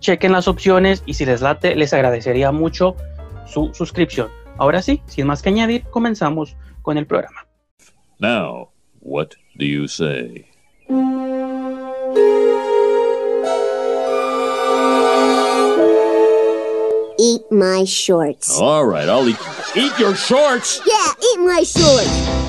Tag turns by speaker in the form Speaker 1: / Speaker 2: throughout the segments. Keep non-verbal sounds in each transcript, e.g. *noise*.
Speaker 1: chequen las opciones y si les late, les agradecería mucho su suscripción. Ahora sí, sin más que añadir, comenzamos con el programa.
Speaker 2: Now, what do you say?
Speaker 3: Eat my shorts.
Speaker 2: All right, I'll eat. Eat your shorts!
Speaker 3: Yeah, eat my shorts.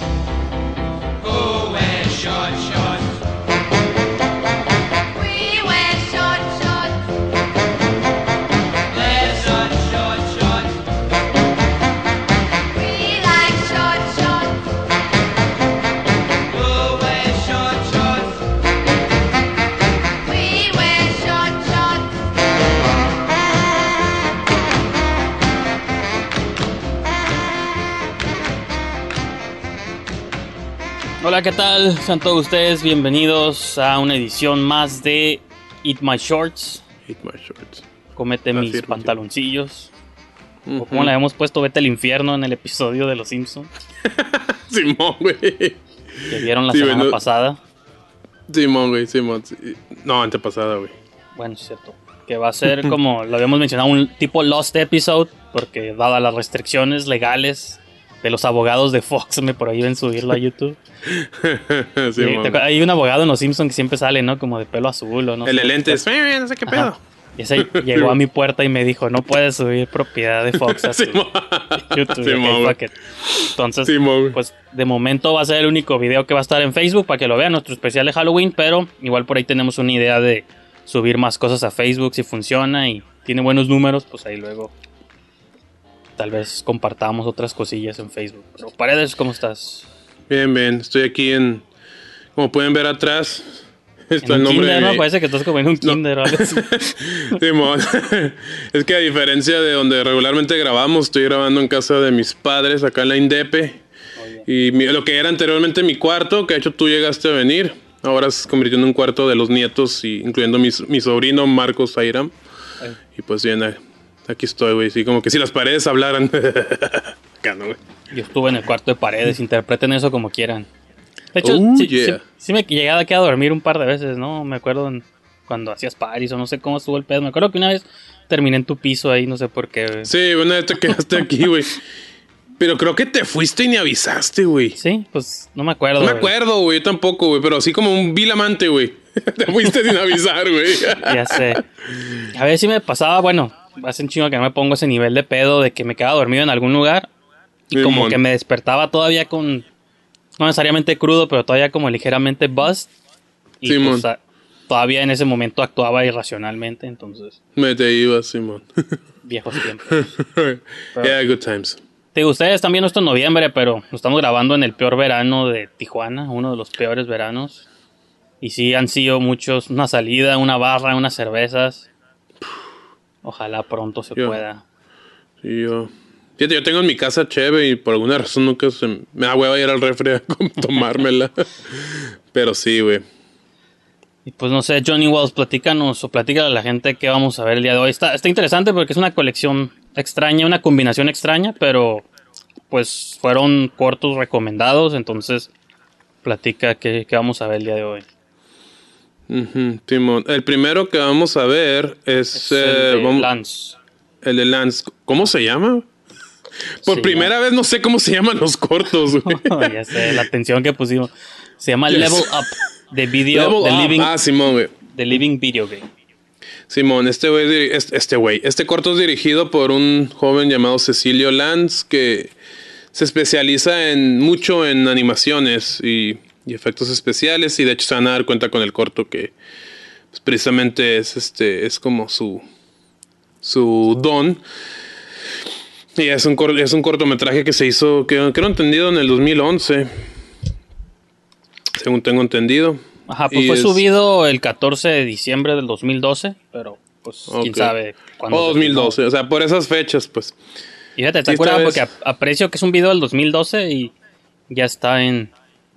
Speaker 1: Hola, ¿qué tal? Sean todos ustedes bienvenidos a una edición más de Eat My Shorts.
Speaker 4: Eat my shorts.
Speaker 1: Comete mis
Speaker 4: es,
Speaker 1: pantaloncillos. O
Speaker 4: Ujú.
Speaker 1: como le habíamos puesto, vete al infierno en el episodio de Los Simpsons *laughs*
Speaker 4: Simón, güey.
Speaker 1: que vieron la
Speaker 4: Sí,
Speaker 1: semana pasada.
Speaker 4: Simón, güey, Simón. No, antepasada, güey.
Speaker 1: Bueno, es cierto. Que va a ser *laughs* como lo habíamos mencionado, un tipo Lost Episode, porque dadas las restricciones legales de los abogados de Fox, *laughs* me prohíben subirlo a YouTube. *laughs* Sí, hay un abogado en Los Simpsons que siempre sale, ¿no? Como de pelo azul o no
Speaker 4: El de lentes. Eh, no sé qué
Speaker 1: Ajá.
Speaker 4: pedo.
Speaker 1: Y ese *laughs* llegó a mi puerta y me dijo, no puedes subir propiedad de Fox a
Speaker 4: Simón.
Speaker 1: YouTube. It. Entonces, pues de momento va a ser el único video que va a estar en Facebook para que lo vean, nuestro especial de Halloween, pero igual por ahí tenemos una idea de subir más cosas a Facebook si funciona y tiene buenos números, pues ahí luego tal vez compartamos otras cosillas en Facebook. Pero Paredes, ¿cómo estás?
Speaker 4: Bien, bien. Estoy aquí en. Como pueden ver atrás. *laughs* Está el nombre
Speaker 1: kinder,
Speaker 4: de
Speaker 1: ¿no? Parece que estás como en un kinder o algo así. *laughs*
Speaker 4: Simón. *laughs* es que a diferencia de donde regularmente grabamos, estoy grabando en casa de mis padres, acá en la Indepe. Y mi- lo que era anteriormente mi cuarto, que de hecho tú llegaste a venir, ahora se convirtió en un cuarto de los nietos, y, incluyendo mi, mi sobrino Marcos Airam.
Speaker 1: Ay.
Speaker 4: Y pues bien, a- aquí estoy, güey. Sí, como que si las paredes hablaran. *laughs* Acá, ¿no, güey?
Speaker 1: Yo estuve en el cuarto de paredes, interpreten eso como quieran. De hecho,
Speaker 4: Oh,
Speaker 1: sí,
Speaker 4: yeah.
Speaker 1: sí- sí me he llegado aquí a dormir un par de veces, ¿no? Me acuerdo en- cuando hacías paris o no sé cómo estuvo el pedo. Me acuerdo que una vez terminé en tu piso ahí, no sé por qué. güey.
Speaker 4: Sí, una vez te quedaste aquí, güey. Pero creo que te fuiste y ni avisaste, güey.
Speaker 1: Sí, pues no me acuerdo.
Speaker 4: No me acuerdo, güey, yo tampoco, güey, pero así como un vil amante, güey. *laughs* Te fuiste sin avisar, güey.
Speaker 1: Ya sé.
Speaker 5: a ver si me pasaba, bueno, hace un chingo que no me pongo ese nivel de pedo de que me quedaba dormido en algún lugar y como que me despertaba todavía con, no necesariamente crudo, pero todavía como ligeramente buzzed. Y pues, a- todavía en ese momento actuaba irracionalmente, entonces,
Speaker 4: Me te ibas, Simón. *laughs*
Speaker 5: viejos tiempos. *laughs*
Speaker 4: yeah, good times.
Speaker 5: Te ustedes están viendo esto en noviembre, pero lo estamos grabando en el peor verano de Tijuana, uno de los peores veranos. Y sí han sido muchos, una salida, una barra, unas cervezas. Ojalá pronto se
Speaker 4: Yo-
Speaker 5: pueda.
Speaker 4: Y yo. Fíjate, yo tengo en mi casa cheve y por alguna razón nunca se me da hueva ir al refri a *laughs* tomármela. *laughs* Pero sí, güey.
Speaker 5: Y pues no sé, Johnny Wells, platícanos o platícale a la gente qué vamos a ver el día de hoy. Está, está interesante porque es una colección extraña, una combinación extraña, pero pues fueron cortos recomendados, entonces platica qué, qué vamos a ver el día de hoy.
Speaker 4: Simón. El primero que vamos a ver es,
Speaker 5: Es
Speaker 4: eh,
Speaker 5: el de
Speaker 4: vamos-
Speaker 5: Lance.
Speaker 4: el de Lance. ¿Cómo se llama? Por
Speaker 5: Sí,
Speaker 4: primera vez no sé cómo se llaman los cortos, *laughs* güey.
Speaker 5: ya sé, la atención que pusimos. Se llama
Speaker 4: Yes.
Speaker 5: Level Up, de video,
Speaker 4: Level
Speaker 5: The
Speaker 4: Up.
Speaker 5: Living,
Speaker 4: Ah, Simón, güey.
Speaker 5: The Living Video Game.
Speaker 4: Simón, este güey, este este güey, este corto es dirigido por un joven llamado Cecilio Lanz que se especializa en mucho en animaciones y, y efectos especiales y de hecho se van a dar cuenta con el corto que pues, precisamente es este es como su su don. Y es un es un cortometraje que se hizo que creo entendido en el 2011 según tengo entendido.
Speaker 5: Ajá, pues
Speaker 4: Y
Speaker 5: fue
Speaker 4: es-
Speaker 5: subido el 14 de diciembre del 2012, pero pues quién sabe cuándo.
Speaker 4: o
Speaker 5: se
Speaker 4: 2012 o sea por esas fechas pues.
Speaker 5: Y fíjate, curado
Speaker 4: vez-
Speaker 5: porque ap- aprecio que es un video del 2012 y ya está en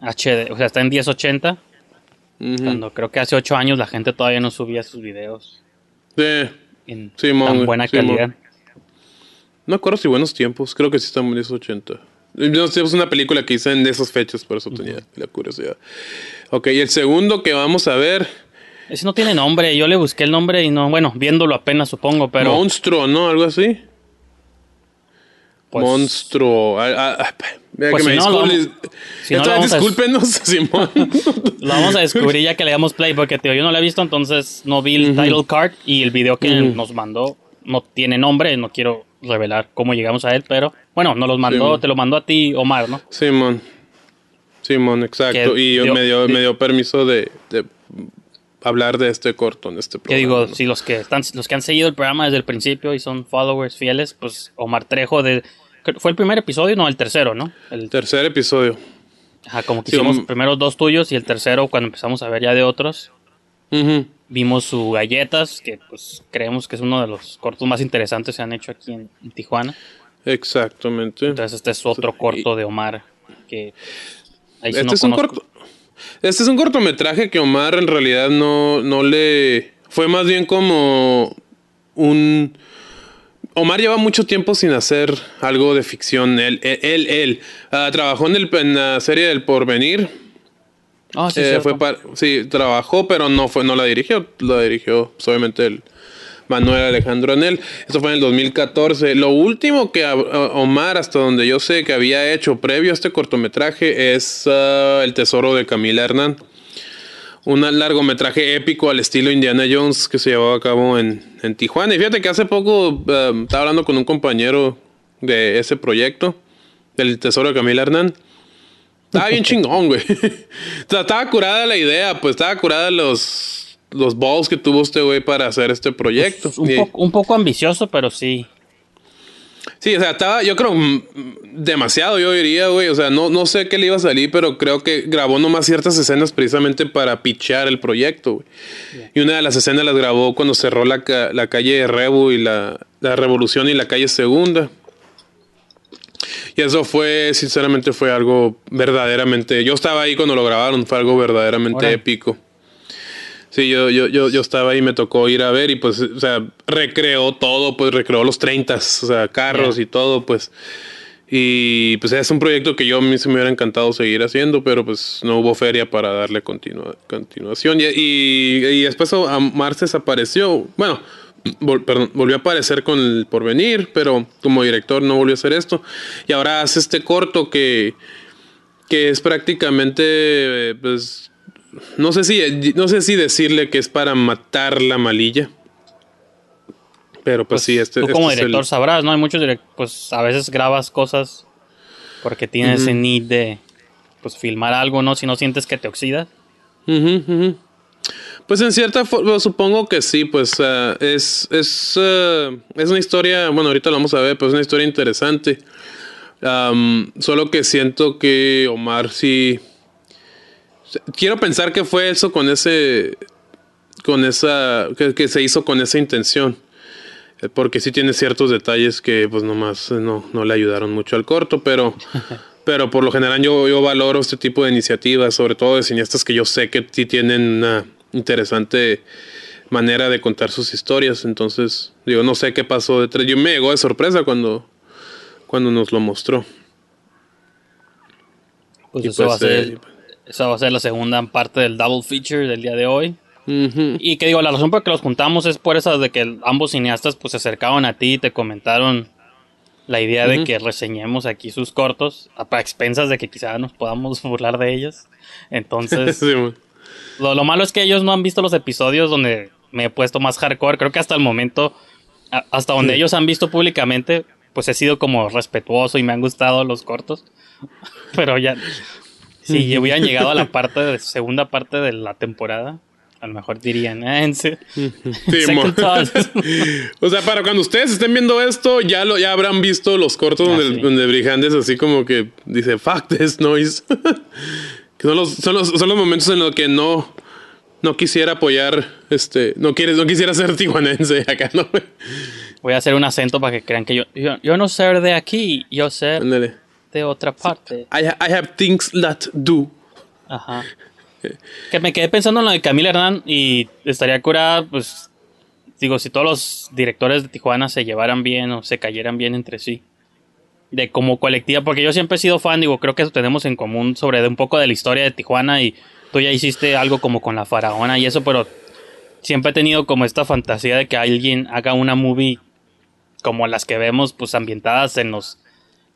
Speaker 5: HD, o sea, está en 1080.
Speaker 4: ujú.
Speaker 5: Cuando creo que hace 8 años la gente todavía no subía sus videos
Speaker 4: Sí.
Speaker 5: en tan buena calidad.
Speaker 4: No me acuerdo si buenos tiempos. Creo que sí están en esos 80. Buenos tiempos es una película que hice en esas fechas, por eso tenía la curiosidad. Ok, y el segundo que vamos a ver,
Speaker 5: Ese no tiene nombre, yo le busqué el nombre y no, bueno, viéndolo apenas supongo, pero
Speaker 4: Monstruo, ¿no? Algo así.
Speaker 5: Pues,
Speaker 4: Monstruo. Ah, ah, ah, mira
Speaker 5: Pues
Speaker 4: que
Speaker 5: si
Speaker 4: me
Speaker 5: no, vamos- si no,
Speaker 4: discúlpenos, *laughs* Simón. *laughs*
Speaker 5: lo vamos a descubrir ya que le damos play porque tío, yo no lo he visto, entonces no vi el title card y el video que
Speaker 4: Ujú.
Speaker 5: nos mandó no tiene nombre, no quiero revelar cómo llegamos a él, pero bueno, nos los mandó,
Speaker 4: Sí.
Speaker 5: te lo mandó a ti Omar, ¿no?
Speaker 4: Simón. Simón, exacto.
Speaker 5: Que
Speaker 4: y yo me, dio,
Speaker 5: di-
Speaker 4: me dio permiso de, de hablar de este corto en este
Speaker 5: Que
Speaker 4: programa.
Speaker 5: digo,
Speaker 4: ¿no?
Speaker 5: si los que están, los que han seguido el programa desde el principio y son followers fieles, pues Omar Trejo de fue el primer episodio, no, el tercero, ¿no? El,
Speaker 4: Tercer episodio.
Speaker 5: ajá, como que
Speaker 4: Sí,
Speaker 5: hicimos los primeros dos tuyos y el tercero cuando empezamos a ver ya de otros, vimos su galletas, que pues creemos que es uno de los cortos más interesantes que se han hecho aquí en, en Tijuana.
Speaker 4: Exactamente.
Speaker 5: Entonces este es otro corto de Omar que ahí
Speaker 4: Este
Speaker 5: no
Speaker 4: es un corto. Este es un cortometraje que Omar en realidad no, no le. Fue más bien como un. Omar lleva mucho tiempo sin hacer algo de ficción. Él, él, él, él. Ah, trabajó en, el, en la serie del Porvenir.
Speaker 5: Ah, sí,
Speaker 4: Eh, fue par- sí, trabajó, pero no fue, no la dirigió. La dirigió, obviamente, el Manuel Alejandro Anel. Esto fue en el 2014. Lo último que a- a Omar, hasta donde yo sé que había hecho previo a este cortometraje, es ah, El Tesoro de Camila Hernán. Un largometraje épico al estilo Indiana Jones que se llevó a cabo en, en Tijuana. Y fíjate que hace poco ah, estaba hablando con un compañero de ese proyecto, del Tesoro de Camila Hernán. Estaba bien *laughs* chingón, güey. *laughs* O sea, estaba curada la idea, pues estaba curada los, los balls que tuvo este güey para hacer este proyecto.
Speaker 5: un,
Speaker 4: Y-
Speaker 5: poco, un poco ambicioso, pero sí.
Speaker 4: Sí, o sea, estaba, yo creo, mm, demasiado, yo diría, güey. O sea, no, no sé qué le iba a salir, pero creo que grabó nomás ciertas escenas precisamente para pichear el proyecto, güey. Y una de las escenas las grabó cuando cerró la, ca- la calle Rebu y la, la Revolución y la calle Segunda. Y eso fue, sinceramente, fue algo verdaderamente. Yo estaba ahí cuando lo grabaron, fue algo verdaderamente épico. Sí, yo, yo, yo, yo estaba ahí, me tocó ir a ver y pues, o sea, recreó todo, pues recreó los 30, o sea, carros y todo, pues. Y pues es un proyecto que yo a mí se me hubiera encantado seguir haciendo, pero pues no hubo feria para darle continua- continuación. Y, y, y después a Marces desapareció. Bueno, vol- perdón, volvió a aparecer con el porvenir, pero como director no volvió a hacer esto. Y ahora hace este corto que, que es prácticamente, eh, pues, no sé si, no sé si decirle que es para matar la malilla. Pero pues, sí, este,
Speaker 5: Tú
Speaker 4: este
Speaker 5: como
Speaker 4: es el-
Speaker 5: director sabrás, ¿no? Hay muchos directores, pues a veces grabas cosas porque tienes ese need de pues filmar algo, ¿no? Si no sientes que te oxidas.
Speaker 4: Pues en cierta forma, supongo que sí, pues ah, es, es, ah, es una historia, bueno, ahorita lo vamos a ver, pero es una historia interesante. Solo que siento que Omar sí... Quiero pensar que fue eso con ese... Con esa... Que, que se hizo con esa intención. Eh, Porque sí tiene ciertos detalles que pues nomás eh, no, no le ayudaron mucho al corto, pero... *laughs* Pero por lo general yo, yo valoro este tipo de iniciativas, sobre todo de cineastas que yo sé que sí tienen una interesante manera de contar sus historias. Entonces, digo, no sé qué pasó detrás. Yo me llegó de sorpresa cuando, cuando nos lo mostró.
Speaker 5: Pues
Speaker 4: Y
Speaker 5: eso,
Speaker 4: pues,
Speaker 5: va a ser,
Speaker 4: eh,
Speaker 5: esa va a ser la segunda parte del double feature del día de hoy.
Speaker 4: Ujú.
Speaker 5: Y que digo, la razón por la que los juntamos es por esa de que ambos cineastas pues se acercaron a ti y te comentaron la idea de
Speaker 4: Ujú.
Speaker 5: que reseñemos aquí sus cortos a expensas de que quizá nos podamos *laughs* burlar de ellos. Entonces, *laughs*
Speaker 4: Sí,
Speaker 5: lo, lo malo es que ellos no han visto los episodios donde me he puesto más hardcore. Creo que hasta el momento, a- hasta donde ellos han visto públicamente, pues he sido como respetuoso y me han gustado los cortos. *laughs* Pero ya, si hubieran *laughs* llegado a la parte de segunda parte de la temporada, a lo mejor dirían, "Ah, en serio".
Speaker 4: Sí, o sea, para cuando ustedes estén viendo esto, ya lo ya habrán visto los cortos
Speaker 5: Ah,
Speaker 4: donde,
Speaker 5: sí.
Speaker 4: donde así como que dice, fuck this noise. *laughs* que son los, son, los, son los momentos en los que no, no quisiera apoyar, este, no quieres, no quisiera ser tijuanense acá, ¿no?
Speaker 5: Voy a hacer un acento para que crean que yo, yo, yo no ser de aquí, yo ser
Speaker 4: Ándale.
Speaker 5: De otra parte.
Speaker 4: I, ha- I have things that do.
Speaker 5: Ajá. Que me quedé pensando en lo de Camila Hernán y estaría curada, pues, digo, si todos los directores de Tijuana se llevaran bien o se cayeran bien entre sí. De como colectiva, porque yo siempre he sido fan, digo, creo que eso tenemos en común sobre de un poco de la historia de Tijuana y tú ya hiciste algo como con la faraona y eso, pero siempre he tenido como esta fantasía de que alguien haga una movie como las que vemos, pues ambientadas en los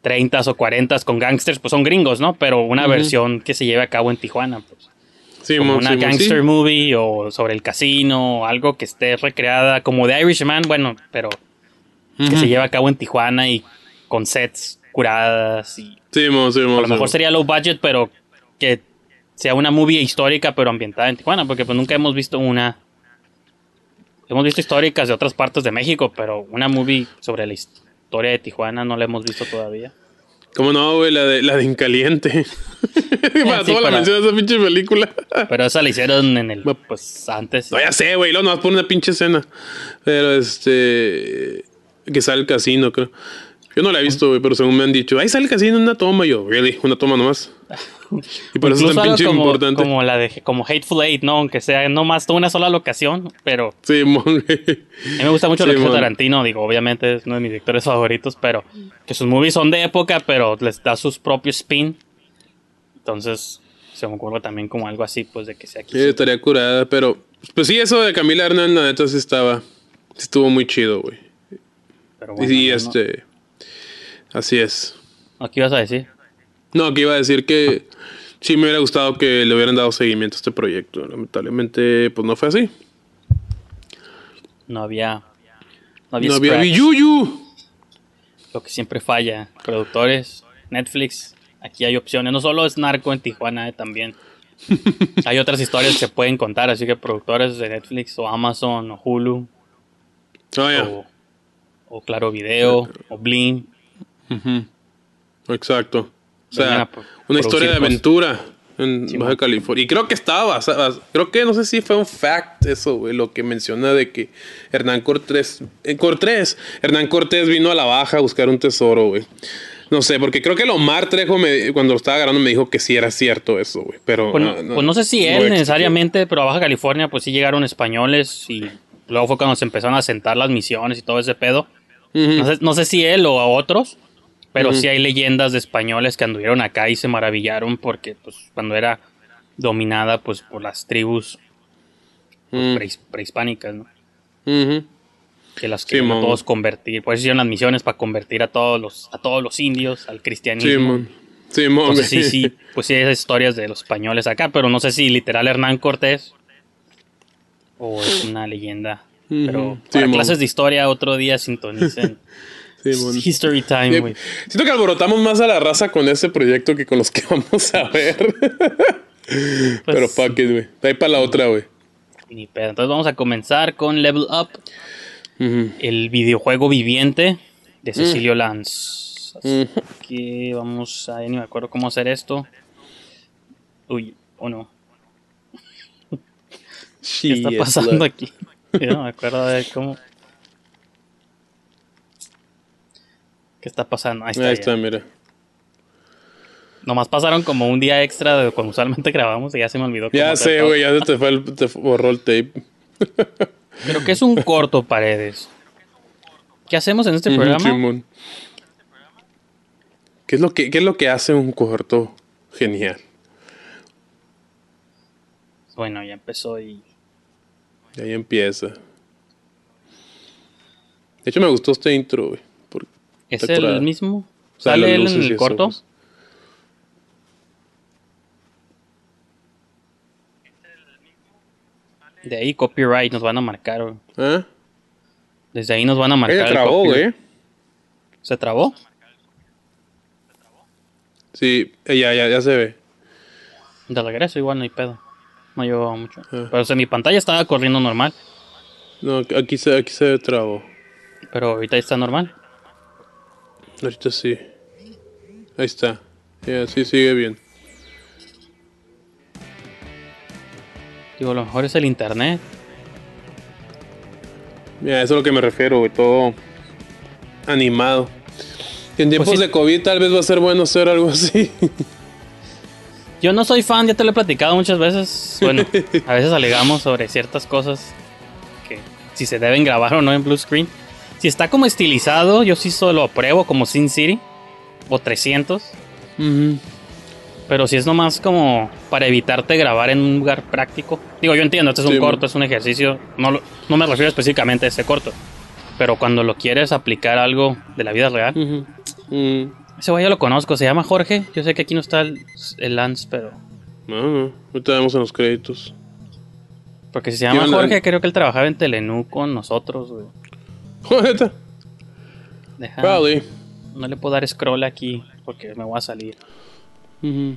Speaker 5: 30s o 40s con gangsters, pues son gringos, ¿no? Pero una mon, que se lleve a cabo en Tijuana, pues
Speaker 4: Sí,
Speaker 5: como una
Speaker 4: sí,
Speaker 5: gangster
Speaker 4: sí.
Speaker 5: movie o sobre el casino, o algo que esté recreada como The Irishman, bueno, pero que se lleva a cabo en Tijuana y con sets curadas y
Speaker 4: Sí, mon, sí, mon,
Speaker 5: a lo mejor sería low budget, pero que sea una movie histórica pero ambientada en Tijuana, porque pues nunca hemos visto una hemos visto históricas de otras partes de México, pero una movie sobre la historia de Tijuana no la hemos visto todavía.
Speaker 4: ¿Cómo no, güey? La de, la de Incaliente. *laughs* Para
Speaker 5: sí,
Speaker 4: toda la
Speaker 5: para-
Speaker 4: mención de esa pinche película.
Speaker 5: Pero esa la hicieron en el pues antes.
Speaker 4: No, ya sé, güey. Luego nomás por una pinche escena. Pero este. Que sale el casino, creo. Yo no la he visto, güey, pero según me han dicho, ahí sale el casino en una toma. Y yo, really, una toma nomás. *laughs* Y por eso es tan pinche
Speaker 5: como,
Speaker 4: importante.
Speaker 5: como la de como Hateful Eight, ¿no? Aunque sea no más una sola locación, pero
Speaker 4: Sí, mon,
Speaker 5: a mí me gusta mucho lo que
Speaker 4: Sí, mon.
Speaker 5: Tarantino, digo, obviamente es uno de mis directores favoritos, pero que sus movies son de época, pero les da sus propios spin. Entonces, se me ocurre también como algo así, pues de que sea aquí.
Speaker 4: Sí, estaría curada, pero. Pues sí, eso de Camila Hernán, la neta, sí estaba. Sí estuvo muy chido, güey.
Speaker 5: Pero
Speaker 4: Y
Speaker 5: bueno,
Speaker 4: sí,
Speaker 5: no-
Speaker 4: este. Así es.
Speaker 5: no, ¿Qué ibas a decir?
Speaker 4: No, que iba a decir que sí me hubiera gustado que le hubieran dado seguimiento a este proyecto. Lamentablemente, pues no fue así.
Speaker 5: No había. No había,
Speaker 4: No había Biyuyu.
Speaker 5: lo que siempre falla. Productores, Netflix, aquí hay opciones. No solo es narco en Tijuana, eh, también. *laughs* hay otras historias que se pueden contar, así que productores de Netflix o Amazon o Hulu
Speaker 4: Ah,
Speaker 5: o, o Claro Video o Blim.
Speaker 4: Exacto. O sea,
Speaker 5: a pro-
Speaker 4: una historia de aventura en
Speaker 5: Sí,
Speaker 4: Baja. California. Y creo que estaba creo que no sé si fue un fact eso, güey, lo que menciona de que Hernán Cortés, eh, Cortés, Hernán Cortés vino a la Baja a buscar un tesoro, güey. No sé, porque creo que Lomar Trejo me, cuando lo estaba agarrando me dijo que sí era cierto eso, güey. Pero
Speaker 5: Pues, no, pues no sé si él necesariamente, pero a Baja California pues sí llegaron españoles y luego fue cuando se empezaron a sentar las misiones y todo ese pedo. No sé, no sé si él o a otros, pero sí hay leyendas de españoles que anduvieron acá y se maravillaron porque pues cuando era dominada pues por las tribus pues,
Speaker 4: Mm.
Speaker 5: prehis- prehispánicas, ¿no? Que las
Speaker 4: Sí,
Speaker 5: querían todos convertir, por eso hicieron las misiones para convertir a todos los a todos los indios al cristianismo.
Speaker 4: Simón,
Speaker 5: Entonces sí, sí, pues sí hay historias de los españoles acá, pero no sé si literal Hernán Cortés o es *laughs* una leyenda. Pero para clases de historia otro día sintonicen *laughs*
Speaker 4: Simón.
Speaker 5: History Time, güey.
Speaker 4: Siento que alborotamos más a la raza con ese proyecto que con los que *laughs* vamos a ver. Pero fuck it, güey. Ahí para la otra, güey.
Speaker 5: Ni pedo. Entonces vamos a comenzar con Level Up, el videojuego viviente de Cecilio
Speaker 4: Mm.
Speaker 5: Lanz. Así que vamos a... Ni me acuerdo cómo hacer esto. Uy, o no. *laughs* ¿Qué está pasando aquí? *laughs* Yo no me acuerdo de cómo... ¿Qué está pasando? Ahí está.
Speaker 4: Ahí está, mira.
Speaker 5: Nomás pasaron como un día extra de cuando usualmente *laughs* grabamos y ya se me olvidó.
Speaker 4: Ya sé, güey. Ya se te fue el, te borró el tape. *laughs*
Speaker 5: Creo que es un corto, Paredes. ¿Qué hacemos en este programa?
Speaker 4: ¿Qué es, lo que, ¿Qué es lo que hace un corto genial?
Speaker 5: Bueno, ya empezó y...
Speaker 4: Y ahí empieza. De hecho, me gustó este intro, güey.
Speaker 5: ¿Es el mismo?
Speaker 4: O sea,
Speaker 5: ¿Sale él en el corto?
Speaker 4: pues.
Speaker 5: De ahí copyright nos van a marcar. güey.
Speaker 4: ¿Ah?
Speaker 5: Desde ahí nos van a marcar. El
Speaker 4: trabó, güey.
Speaker 5: ¿Se trabó?
Speaker 4: Sí, eh, ya, ya, ya se ve.
Speaker 5: De regreso igual no hay pedo. No llevaba mucho.
Speaker 4: Ah.
Speaker 5: Pero o sea, mi pantalla estaba corriendo normal.
Speaker 4: No, aquí se, aquí se trabó.
Speaker 5: Pero ahorita está normal.
Speaker 4: Ahorita sí. Ahí está. Ya, sí, sigue bien.
Speaker 5: Digo, a lo mejor es el internet.
Speaker 4: Mira, eso es a lo que me refiero, güey. Todo animado. En tiempos
Speaker 5: Pues sí.
Speaker 4: de COVID tal vez va a ser bueno hacer algo así. *laughs*
Speaker 5: Yo no soy fan, ya te lo he platicado muchas veces. Bueno, *laughs* a veces alegamos sobre ciertas cosas que si se deben grabar o no en blue screen. Si está como estilizado, yo sí solo apruebo como Sin City o 300. Pero si es nomás como para evitarte grabar en un lugar práctico. Digo, yo entiendo, este es un
Speaker 4: Sí,
Speaker 5: corto,
Speaker 4: man.
Speaker 5: es un ejercicio. No, lo- no me refiero específicamente a ese corto. Pero cuando lo quieres aplicar a algo de la vida real.
Speaker 4: Mm.
Speaker 5: Ese güey yo lo conozco, se llama Jorge. Yo sé que aquí no está el, el Lance, pero...
Speaker 4: No, no. Ahorita vemos en los créditos.
Speaker 5: Porque si se llama. Jorge, creo que él trabajaba en Telenú con nosotros, güey.
Speaker 4: Neta.
Speaker 5: Deja-
Speaker 4: Probably.
Speaker 5: No le puedo dar scroll aquí porque me voy a salir.
Speaker 4: Ujú.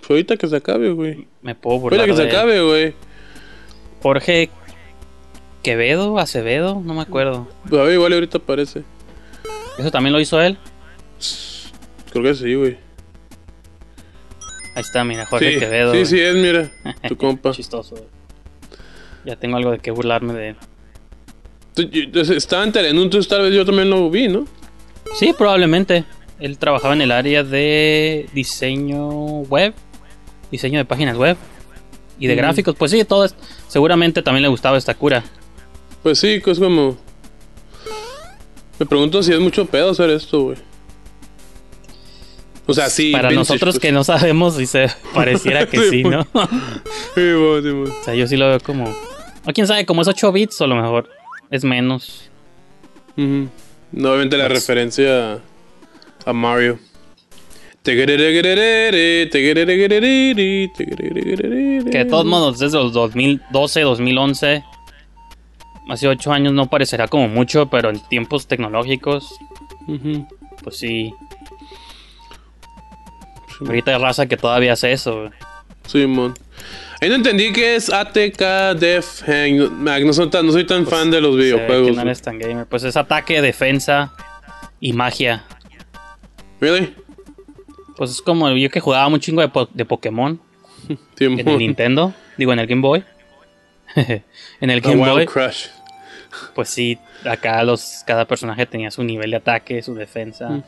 Speaker 4: Pues ahorita que se acabe, güey.
Speaker 5: Me puedo burlar
Speaker 4: Ahorita que se
Speaker 5: de
Speaker 4: acabe, güey.
Speaker 5: Jorge Quevedo, Acevedo, no me acuerdo.
Speaker 4: A ver, igual ahorita aparece.
Speaker 5: ¿Eso también lo hizo él?
Speaker 4: Creo que sí, güey.
Speaker 5: Ahí está, mira, Jorge
Speaker 4: Sí,
Speaker 5: Quevedo.
Speaker 4: sí, sí, es, mira. Tu *laughs* compa.
Speaker 5: Chistoso. güey. Ya tengo algo de qué burlarme de él.
Speaker 4: Estaba en entonces tal vez yo también lo vi, ¿no?
Speaker 5: Sí, probablemente. Él trabajaba en el área de diseño web, diseño de páginas web y de
Speaker 4: Mm.
Speaker 5: gráficos. Pues sí, todo es, seguramente también le gustaba esta cura.
Speaker 4: Pues sí, es como. Me pregunto si es mucho pedo hacer esto, güey. O sea, sí.
Speaker 5: Para
Speaker 4: vintage,
Speaker 5: nosotros
Speaker 4: pues.
Speaker 5: que no sabemos si se *laughs* pareciera que
Speaker 4: Sí, *laughs*
Speaker 5: sí, ¿no? o
Speaker 4: Sí, mo, sí, mo.
Speaker 5: sea, yo sí lo veo como... O quién sabe, como es 8 bits o a lo mejor es menos.
Speaker 4: Ujú. No, obviamente la
Speaker 5: Pues-
Speaker 4: referencia a, Mario.
Speaker 5: Que de todos modos, desde los 2012, 2011, hace 8 años no parecerá como mucho, pero en tiempos tecnológicos, pues sí. Ahorita hay raza que todavía hace eso.
Speaker 4: Simón. Ahí no entendí qué es ATK Def Hang. No, Mac, no soy tan, no soy tan fan de los videojuegos.
Speaker 5: que no eres tan gamer. Pues es ataque, defensa y magia.
Speaker 4: ¿Really?
Speaker 5: Pues es como yo que jugaba un chingo de, po- de Pokémon *laughs* en el Nintendo. Digo, en el Game Boy. *laughs* en el
Speaker 4: A
Speaker 5: Game
Speaker 4: Wild
Speaker 5: Boy.
Speaker 4: Crush.
Speaker 5: Pues sí, acá los, cada personaje tenía su nivel de ataque, su defensa.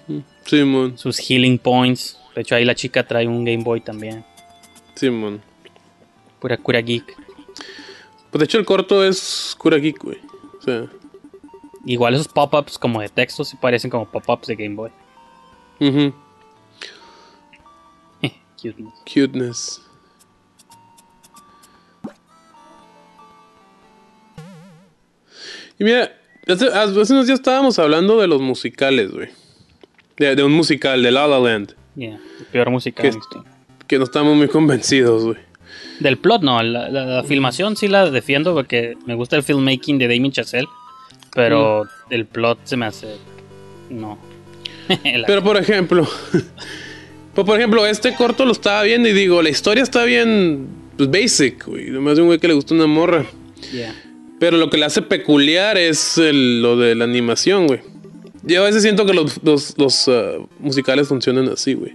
Speaker 4: Simón.
Speaker 5: sus healing points. De hecho, ahí la chica trae un Game Boy también.
Speaker 4: Simón.
Speaker 5: Pura cura geek.
Speaker 4: Pues de hecho el corto es Cura Geek, güey. O sea.
Speaker 5: Igual esos pop-ups como de texto sí parecen como pop-ups de Game Boy.
Speaker 4: ujú. *laughs*
Speaker 5: Cuteness.
Speaker 4: Cuteness. Y mira, hace, hace unos días estábamos hablando de los musicales, güey. De, de un musical, de La La Land.
Speaker 5: Yeah, el peor música
Speaker 4: Que-. Que no estamos muy convencidos, güey.
Speaker 5: Del plot, no. La, la- la filmación sí la defiendo porque me gusta el filmmaking de Damien Chazelle. Pero el plot se me hace. No. *laughs*
Speaker 4: Pero por ejemplo, *laughs* pues, por ejemplo, este corto lo estaba viendo y digo, la historia está bien, pues basic, güey. Nomás de un güey que le gusta una morra.
Speaker 5: yeah.
Speaker 4: Pero lo que le hace peculiar es el- lo de la animación, güey. Yo a veces siento que los, los, los, ah, musicales funcionan así, güey.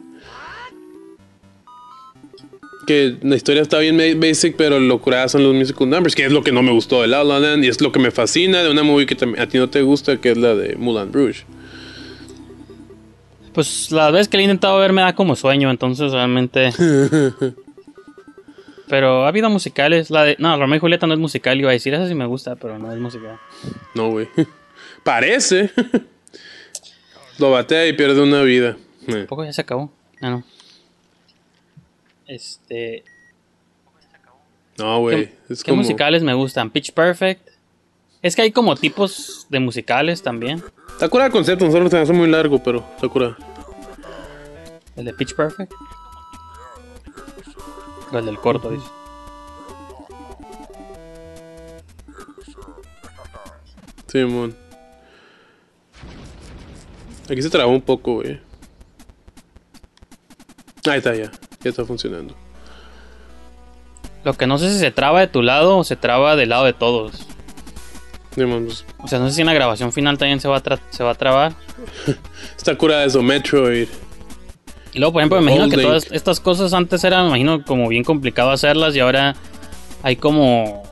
Speaker 4: Que la historia está bien basic, pero lo curada son los musical numbers, que es lo que no me gustó de La La Land y es lo que me fascina de una movie que a ti no te gusta, que es la de Mulan Rouge.
Speaker 5: Pues la vez que le he intentado ver me da como sueño, entonces realmente. *laughs* pero ha habido musicales. La de. No, Romeo y Julieta no es musical, iba a decir, esa sí me gusta, pero no es musical.
Speaker 4: No, güey. *laughs* Parece. *laughs* lo batea y pierde una vida.
Speaker 5: Tampoco ya se acabó. Ah, no. Este.
Speaker 4: No, güey.
Speaker 5: ¿Qué, qué
Speaker 4: como...
Speaker 5: musicales me gustan? Pitch Perfect. Es que hay como tipos de musicales también.
Speaker 4: Curado el concepto, me hace muy largo, pero está curado.
Speaker 5: El de Pitch Perfect. O el del corto, dice.
Speaker 4: Simón. Aquí se trabó un poco, güey. Ahí está, ya. Ya está funcionando.
Speaker 5: Lo que no sé si se traba de tu lado o se traba del lado de todos.
Speaker 4: Simón, pues,
Speaker 5: O sea, no sé si en la grabación final también se va a, tra- se va a trabar. *laughs*
Speaker 4: está curada eso, Metroid.
Speaker 5: Y luego, por ejemplo, me imagino que todas estas cosas antes eran, me imagino, como bien complicado hacerlas y ahora hay como,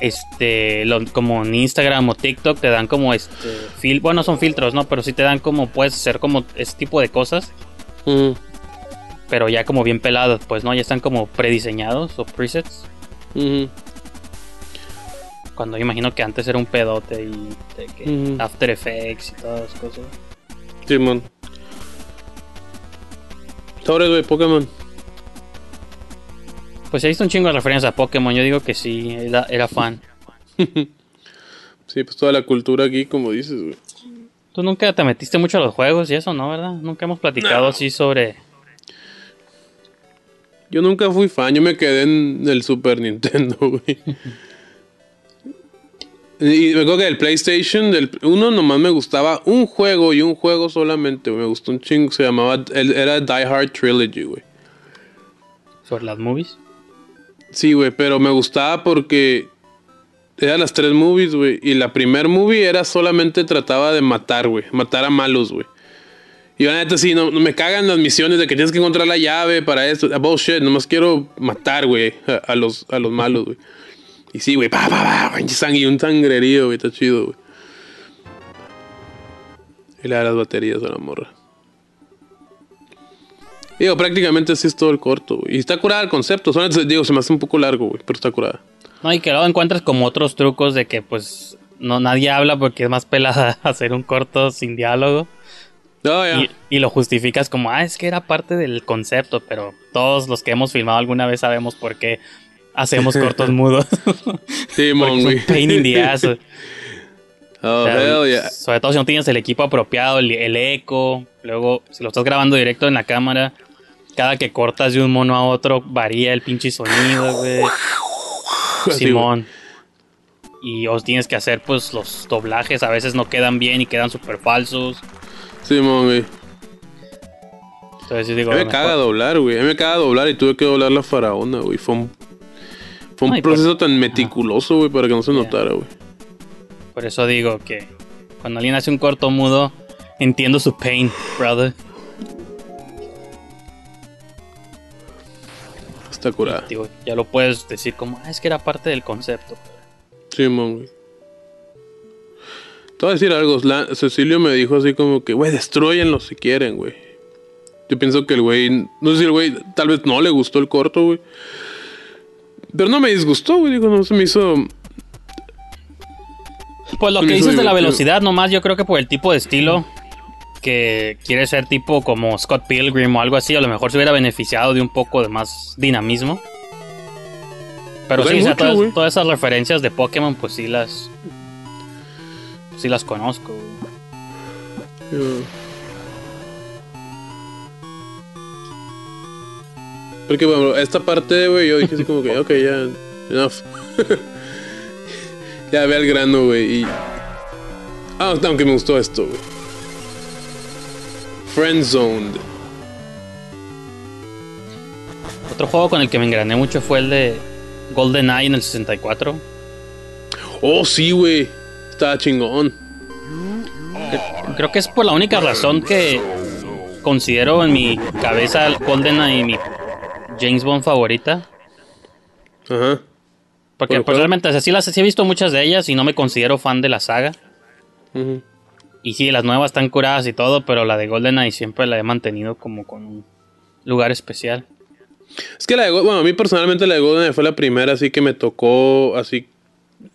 Speaker 5: este, lo- como en Instagram o TikTok te dan como, este, fil bueno, son filtros, ¿no? Pero sí te dan como, puedes hacer como ese tipo de cosas,
Speaker 4: Ujú,
Speaker 5: pero ya como bien peladas, pues, ¿no? Ya están como prediseñados o presets. Cuando yo imagino que antes era un pedote y de que. After Effects y todas esas cosas.
Speaker 4: Simón. Sobre, güey, Pokémon.
Speaker 5: Pues he visto un chingo de referencias a Pokémon, yo digo que sí, era, era fan. *laughs*
Speaker 4: Sí, pues toda la cultura aquí, como dices, güey.
Speaker 5: Tú nunca te metiste mucho a los juegos y eso, ¿no? ¿Verdad? Nunca hemos platicado
Speaker 4: No.
Speaker 5: así sobre...
Speaker 4: Yo nunca fui fan, yo me quedé en el Super Nintendo, *laughs* güey. Y me acuerdo que del PlayStation, del uno nomás me gustaba un juego y un juego solamente, güey. Me gustó un chingo, se llamaba, el- era Die Hard Trilogy, güey.
Speaker 5: sobre las movies.
Speaker 4: Sí, güey, pero me gustaba porque eran las tres movies, güey. Y la primer movie era solamente trataba de matar, güey. Matar a malos, güey. Y la neta, sí, no, no me cagan las misiones de que tienes que encontrar la llave para esto. Ah, bullshit, nomás quiero matar, güey, a, los, a los malos, güey. Y sí, güey, pa, pa, pa, sangre un sangrerío, güey, está chido, güey. Y le da las baterías a la morra. Digo, prácticamente así es todo el corto, güey. Y está curada el concepto. Solamente, digo, se me hace un poco largo, güey, pero está curada.
Speaker 5: No, y que luego encuentras como otros trucos de que pues no nadie habla porque es más pelada *laughs* hacer un corto sin diálogo. Y, y lo justificas como, ah, es que era parte del concepto, pero todos los que hemos filmado alguna vez sabemos por qué hacemos *laughs* cortos mudos. *laughs*
Speaker 4: Sí, mon,
Speaker 5: es
Speaker 4: güey.
Speaker 5: un pain in the ass.
Speaker 4: Oh, *laughs*
Speaker 5: O sea,
Speaker 4: hell yeah.
Speaker 5: Sobre todo si no tienes el equipo apropiado, el, el eco. Luego, si lo estás grabando directo en la cámara, cada que cortas de un mono a otro, varía el pinche sonido, güey. Simón. Y os tienes que hacer, pues, los doblajes. A veces no quedan bien y quedan súper falsos.
Speaker 4: Sí, mon, güey.
Speaker 5: Entonces, yo digo,
Speaker 4: A mí me
Speaker 5: mejor-
Speaker 4: caga doblar, güey. A mí me caga doblar y tuve que doblar la faraona, güey. Fue un, fue un proceso tan meticuloso, güey, para que no se notara, güey.
Speaker 5: por eso digo que cuando alguien hace un corto mudo, entiendo su pain, brother.
Speaker 4: Está curada.
Speaker 5: Digo, ya lo puedes decir como, ah, es que era parte del concepto.
Speaker 4: Sí, mon, güey. Te voy a decir algo. la- Cecilio me dijo así como que, güey, destruyenlo si quieren, güey. Yo pienso que el güey, no sé si el güey tal vez no le gustó el corto, güey. Pero no me disgustó, güey. Digo, no se me hizo.
Speaker 5: Pues lo que dices de la velocidad, nomás yo creo que por el tipo de estilo que quiere ser tipo como Scott Pilgrim o algo así, a lo mejor se hubiera beneficiado de un poco de más dinamismo. Pero
Speaker 4: Pues
Speaker 5: sí, o sea, todas esas referencias de Pokémon, pues sí las. Sí las conozco.
Speaker 4: Porque, bueno, esta parte, güey, yo dije así como que, *laughs* ok, ya, enough. *laughs* ya ve al grano, güey, y... Ah, aunque me gustó esto, güey. Friendzoned.
Speaker 5: Otro juego con el que me engrané mucho fue el de GoldenEye en el 64.
Speaker 4: Oh, sí, güey. Estaba chingón.
Speaker 5: Creo que es por la única razón que considero en mi cabeza el GoldenEye mi James Bond favorita.
Speaker 4: Ajá.
Speaker 5: Porque
Speaker 4: ¿Por
Speaker 5: pues, realmente o sea, sí, las, sí he visto muchas de ellas y no me considero fan de la saga.
Speaker 4: Ujú.
Speaker 5: Y sí, las nuevas están curadas y todo, pero la de GoldenEye siempre la he mantenido como con un lugar especial.
Speaker 4: Es que la de bueno, a mí personalmente la de GoldenEye fue la primera así que me tocó así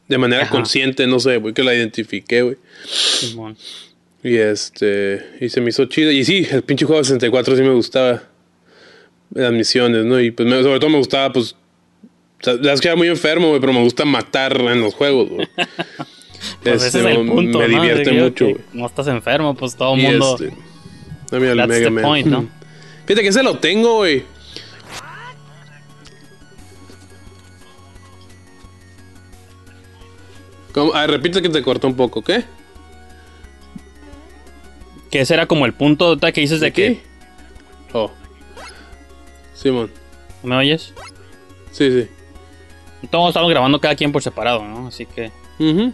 Speaker 4: de manera
Speaker 5: Ajá.
Speaker 4: consciente, no sé, güey, que la identifiqué, güey.
Speaker 5: Simón.
Speaker 4: Y este, y se me hizo chido. Y sí, el pinche juego de 64 sí me gustaba. Las misiones, ¿no? Y pues me- sobre todo me gustaba, pues. O sea, la es que era muy enfermo, güey, pero me gusta matar en los juegos, güey. *laughs*
Speaker 5: Pues ese es
Speaker 4: Este,
Speaker 5: el punto,
Speaker 4: me
Speaker 5: ¿no?
Speaker 4: divierte mucho, güey.
Speaker 5: No estás enfermo, pues todo el mundo.
Speaker 4: este, dame al
Speaker 5: That's
Speaker 4: Mega Man.
Speaker 5: point, ¿no? *laughs*
Speaker 4: Fíjate que ese lo tengo, güey. ¿Cómo? Ah, repite que te cortó un poco, ¿qué?
Speaker 5: Que ese era como el punto que dices de
Speaker 4: ¿Qué?
Speaker 5: que.
Speaker 4: Oh. Simón.
Speaker 5: ¿Me oyes?
Speaker 4: Sí, sí.
Speaker 5: Todos estamos grabando cada quien por separado, ¿no? Así que
Speaker 4: Ujú.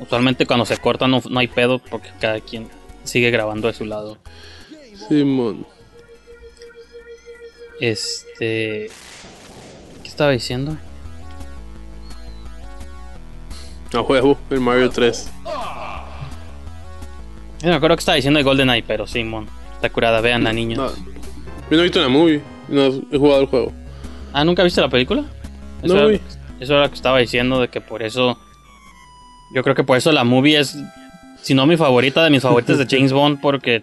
Speaker 5: usualmente cuando se corta no, no hay pedo porque cada quien sigue grabando de su lado.
Speaker 4: Simón.
Speaker 5: Este. ¿Qué estaba diciendo?
Speaker 4: A huevo, el Mario 3.
Speaker 5: Yo me acuerdo que estaba diciendo de GoldenEye, pero Simón. Está curada, vean a niños.
Speaker 4: No. Yo no he visto la movie. No he jugado el juego.
Speaker 5: Ah, ¿nunca viste la película? Eso,
Speaker 4: No,
Speaker 5: era, eso era lo que estaba diciendo, de que por eso. Yo creo que por eso la movie es. Si no mi favorita de mis favoritas de *laughs* James Bond, porque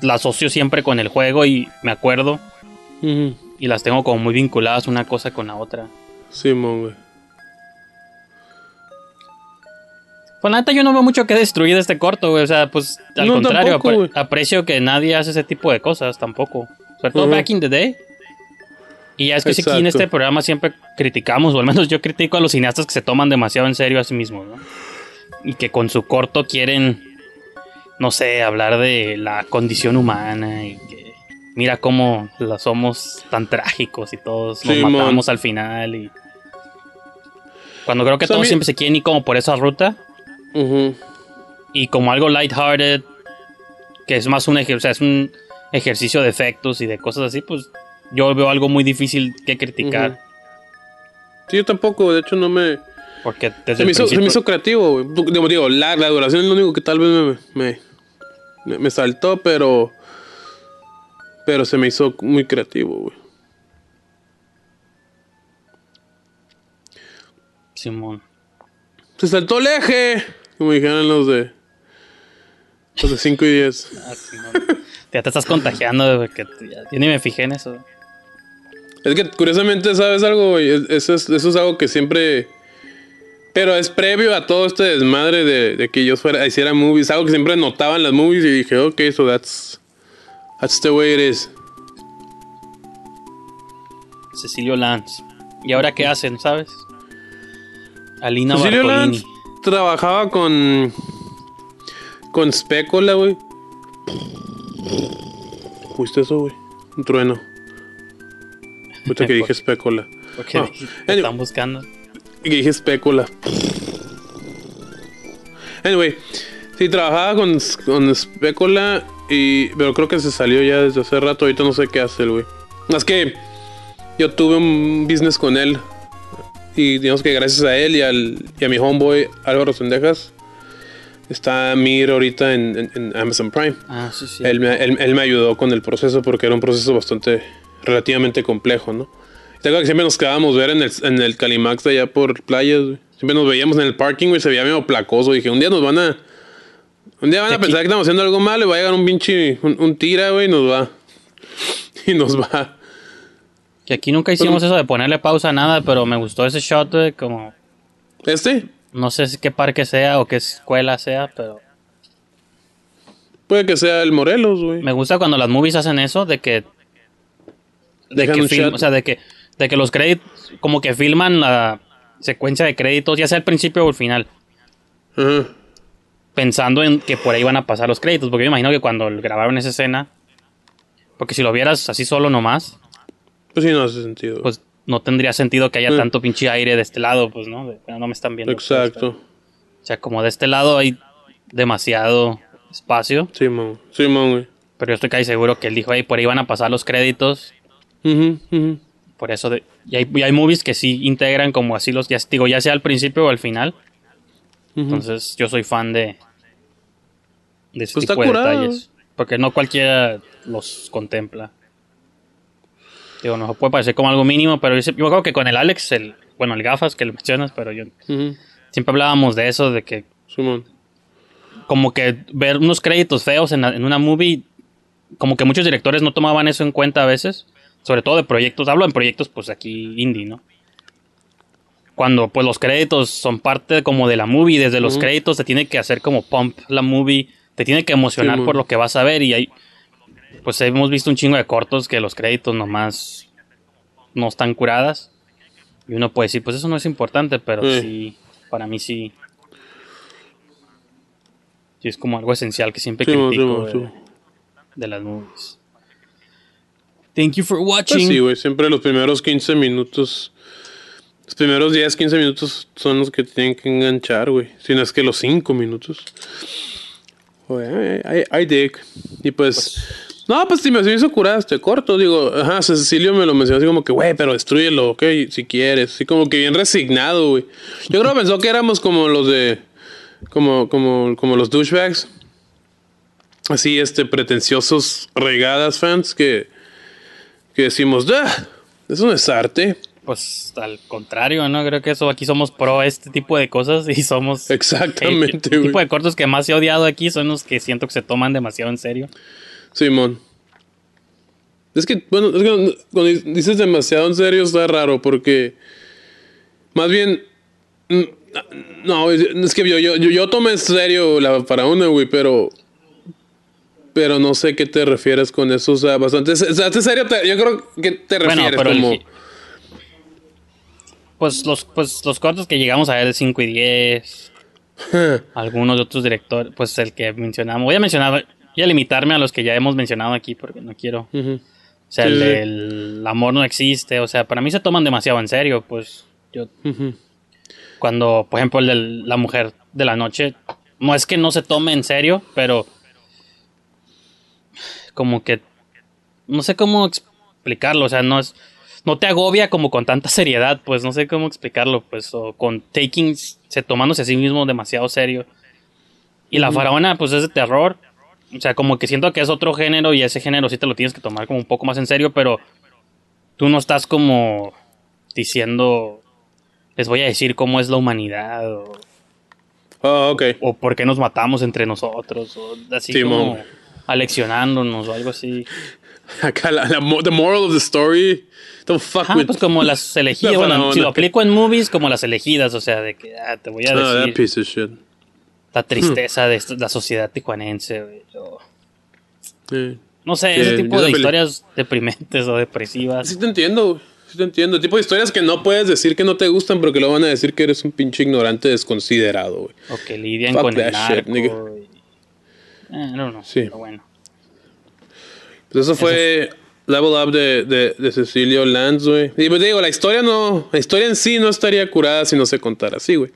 Speaker 5: la asocio siempre con el juego y me acuerdo. Y las tengo como muy vinculadas una cosa con la otra.
Speaker 4: Simón, güey.
Speaker 5: Pues la neta yo no veo mucho que destruir de este corto, güey. O sea, pues al
Speaker 4: No,
Speaker 5: contrario,
Speaker 4: tampoco,
Speaker 5: aprecio que nadie hace ese tipo de cosas tampoco. Sobre todo back in the day. Y ya es que aquí en este programa siempre criticamos, o al menos yo critico a los cineastas que se toman demasiado en serio a sí mismos, ¿no? Y que con su corto quieren, no sé, hablar de la condición humana y que mira cómo la somos tan trágicos y todos nos
Speaker 4: Sí,
Speaker 5: matamos al final y... Cuando creo que
Speaker 4: O sea, a
Speaker 5: todos
Speaker 4: mí-
Speaker 5: siempre se quieren ir como por esa ruta
Speaker 4: Ujú.
Speaker 5: y como algo lighthearted, que es más un, ejer- o sea, es un ejercicio de efectos y de cosas así, pues yo veo algo muy difícil que criticar.
Speaker 4: Sí, yo tampoco. De hecho, no me.
Speaker 5: Porque desde
Speaker 4: Se me, hizo, se me hizo creativo, güey. Digo, digo, la, la duración es lo único que tal vez me, me, me, me saltó, pero. Pero se me hizo muy creativo, güey.
Speaker 5: Simón.
Speaker 4: Se saltó el eje. Como dijeron los de. Los de 5 y 10.
Speaker 5: Ah, ya te estás contagiando, güey, que ya- yo ni me fijé en eso.
Speaker 4: Es que curiosamente, ¿sabes algo, güey? Eso es, eso es algo que siempre. Pero es previo a todo este desmadre de, de que yo fuera, hiciera movies. Algo que siempre notaba en las movies y dije, ok, so that's. That's the way it is.
Speaker 5: Cecilio Lance. ¿Y ahora qué hacen, sabes? Alina
Speaker 4: Cecilio
Speaker 5: Bartolini.
Speaker 4: Trabajaba con. Con Spécola, güey. ¿Fuiste eso, güey? Un trueno. Ahorita que dije Spécola.
Speaker 5: Porque están buscando.
Speaker 4: Y que dije espécula. Anyway, sí, trabajaba con, con espécula y... Pero creo que se salió ya desde hace rato. Ahorita no sé qué hace el güey. Es que yo tuve un business con él. Y digamos que gracias a él y, al, y a mi homeboy Álvaro Sendejas, está Mir ahorita en, en- en Amazon Prime.
Speaker 5: Ah, sí, sí.
Speaker 4: Él, me, él- él me ayudó con el proceso porque era un proceso bastante relativamente complejo, ¿no? Te que siempre nos quedábamos ver en el, en el Calimax de allá por playas, güey. Siempre nos veíamos en el parking, güey, se veía medio placoso. Dije, un día nos van a. Un día van a pensar que estamos haciendo algo malo y va a llegar un pinche. Un, un tira, güey, y nos va. *laughs* Y nos va.
Speaker 5: Que aquí nunca hicimos eso de ponerle pausa a nada, pero me gustó ese shot, güey, como...
Speaker 4: Este
Speaker 5: No sé qué parque sea o qué escuela sea, pero...
Speaker 4: puede que sea el Morelos, güey.
Speaker 5: Me gusta cuando las movies hacen eso, de que de
Speaker 4: Dejan
Speaker 5: que film- o sea, de que, de que los créditos, como que filman la secuencia de créditos, ya sea al principio o al final, pensando en que por ahí van a pasar los créditos, porque yo me imagino que cuando grabaron esa escena, porque si lo vieras así solo nomás,
Speaker 4: Pues sí, no hace sentido.
Speaker 5: pues no tendría sentido que haya
Speaker 4: Mm.
Speaker 5: tanto pinche aire de este lado, pues, ¿no? De- no me están viendo.
Speaker 4: Exacto.
Speaker 5: O sea, como de este lado hay demasiado espacio,
Speaker 4: Simón. Simón, güey.
Speaker 5: pero yo estoy casi seguro que él dijo, ahí por ahí van a pasar los créditos,
Speaker 4: Ujú, ujú.
Speaker 5: por eso de, y, hay, y hay movies que sí integran como así los, ya, digo, ya sea al principio o al final, entonces yo soy fan de, de ese
Speaker 4: Pues
Speaker 5: tipo de
Speaker 4: curado.
Speaker 5: detalles, porque no cualquiera los contempla. Digo, no puede parecer como algo mínimo, pero yo, yo acuerdo que con el Alex, el, bueno, el gafas que lo mencionas, pero yo siempre hablábamos de eso, de que
Speaker 4: Simón.
Speaker 5: como que ver unos créditos feos en, la- en una movie, como que muchos directores no tomaban eso en cuenta a veces, sobre todo de proyectos, hablo en proyectos pues aquí indie, ¿no? Cuando pues los créditos son parte como de la movie, desde los créditos te tiene que hacer como pump la movie, te tiene que emocionar por lo que vas a ver y ahí pues hemos visto un chingo de cortos que los créditos nomás no están curadas y uno puede decir pues eso no es importante, pero
Speaker 4: Sí.
Speaker 5: sí, para mí sí. Sí, es como algo esencial que siempre
Speaker 4: Simón,
Speaker 5: critico
Speaker 4: Simón,
Speaker 5: de, las movies. Thank you for
Speaker 4: Pues
Speaker 5: watching.
Speaker 4: sí, güey. Siempre los primeros 15 minutos. Los primeros 10, 15 minutos son los que tienen que enganchar, güey. Si no es que los 5 minutos. Güey, I, I- I dig. Y pues. No, pues si me hizo curar este corto. Digo, ajá, Cecilio me lo mencionó así como que, güey, pero destruyelo, ok, si quieres. Así como que bien resignado, güey. Yo creo que pensó que éramos como los de. Como, como, como los douchebags. Así, este, pretenciosos regadas fans que que decimos, "Ah, eso no es arte.
Speaker 5: Pues al contrario, ¿no? Creo que eso aquí somos pro este tipo de cosas y somos...
Speaker 4: Exactamente,
Speaker 5: el,
Speaker 4: güey.
Speaker 5: tipo de cortos que más he odiado aquí son los que siento que se toman demasiado en serio.
Speaker 4: Simón. Es que, bueno, es que cuando dices demasiado en serio está raro porque más bien no, es que yo, yo, yo, tomé en serio la faraona, güey, pero pero no sé qué te refieres con eso, o sea, bastante, o sea, en serio, te- yo creo que te
Speaker 5: Bueno,
Speaker 4: refieres
Speaker 5: pero
Speaker 4: como
Speaker 5: Pues los, pues los cortos que llegamos a ver de 5 y 10, algunos de otros directores, pues el que mencionamos, voy a mencionar, voy a limitarme a los que ya hemos mencionado aquí porque no quiero... O sea,
Speaker 4: Sí,
Speaker 5: el del amor no existe. O sea, para mí se toman demasiado en serio. Pues yo, cuando, por ejemplo, el de la mujer de la noche, no es que no se tome en serio, pero como que no sé cómo explicarlo. O sea, no es, no te agobia como con tanta seriedad. Pues no sé cómo explicarlo. Pues o con taking, se tomándose a sí mismo demasiado serio. Y la faraona, pues es de terror. O sea, como que siento que es otro género y ese género sí te lo tienes que tomar como un poco más en serio, pero tú no estás como diciendo, les voy a decir cómo es la humanidad o,
Speaker 4: Ah, ok.
Speaker 5: o por qué nos matamos entre nosotros o así como aleccionándonos o algo así.
Speaker 4: Acá la, la the moral of the story. Don't fuck
Speaker 5: Ajá,
Speaker 4: with
Speaker 5: pues como las *laughs* elegidas, bueno, si lo aplico en movies, como las elegidas, o sea, de que ah, te voy a
Speaker 4: Ah, that
Speaker 5: decir
Speaker 4: piece of shit.
Speaker 5: La tristeza de esta- la sociedad tijuanense, güey, o-
Speaker 4: Eh.
Speaker 5: no sé,
Speaker 4: Sí,
Speaker 5: ese tipo de
Speaker 4: peli-
Speaker 5: deprimentes o depresivas.
Speaker 4: Sí te entiendo, güey. Sí te entiendo. El tipo de historias que no puedes decir que no te gustan, pero que lo van a decir que eres un pinche ignorante desconsiderado, güey.
Speaker 5: O que lidian
Speaker 4: Fuck
Speaker 5: con el
Speaker 4: shit,
Speaker 5: y- eh, no, no,
Speaker 4: Sí.
Speaker 5: pero bueno.
Speaker 4: Pues eso fue Level Up de, de, de Cecilio Lanz, güey. Y pues digo, la historia no... La historia en sí no estaría curada si no se contara así, güey.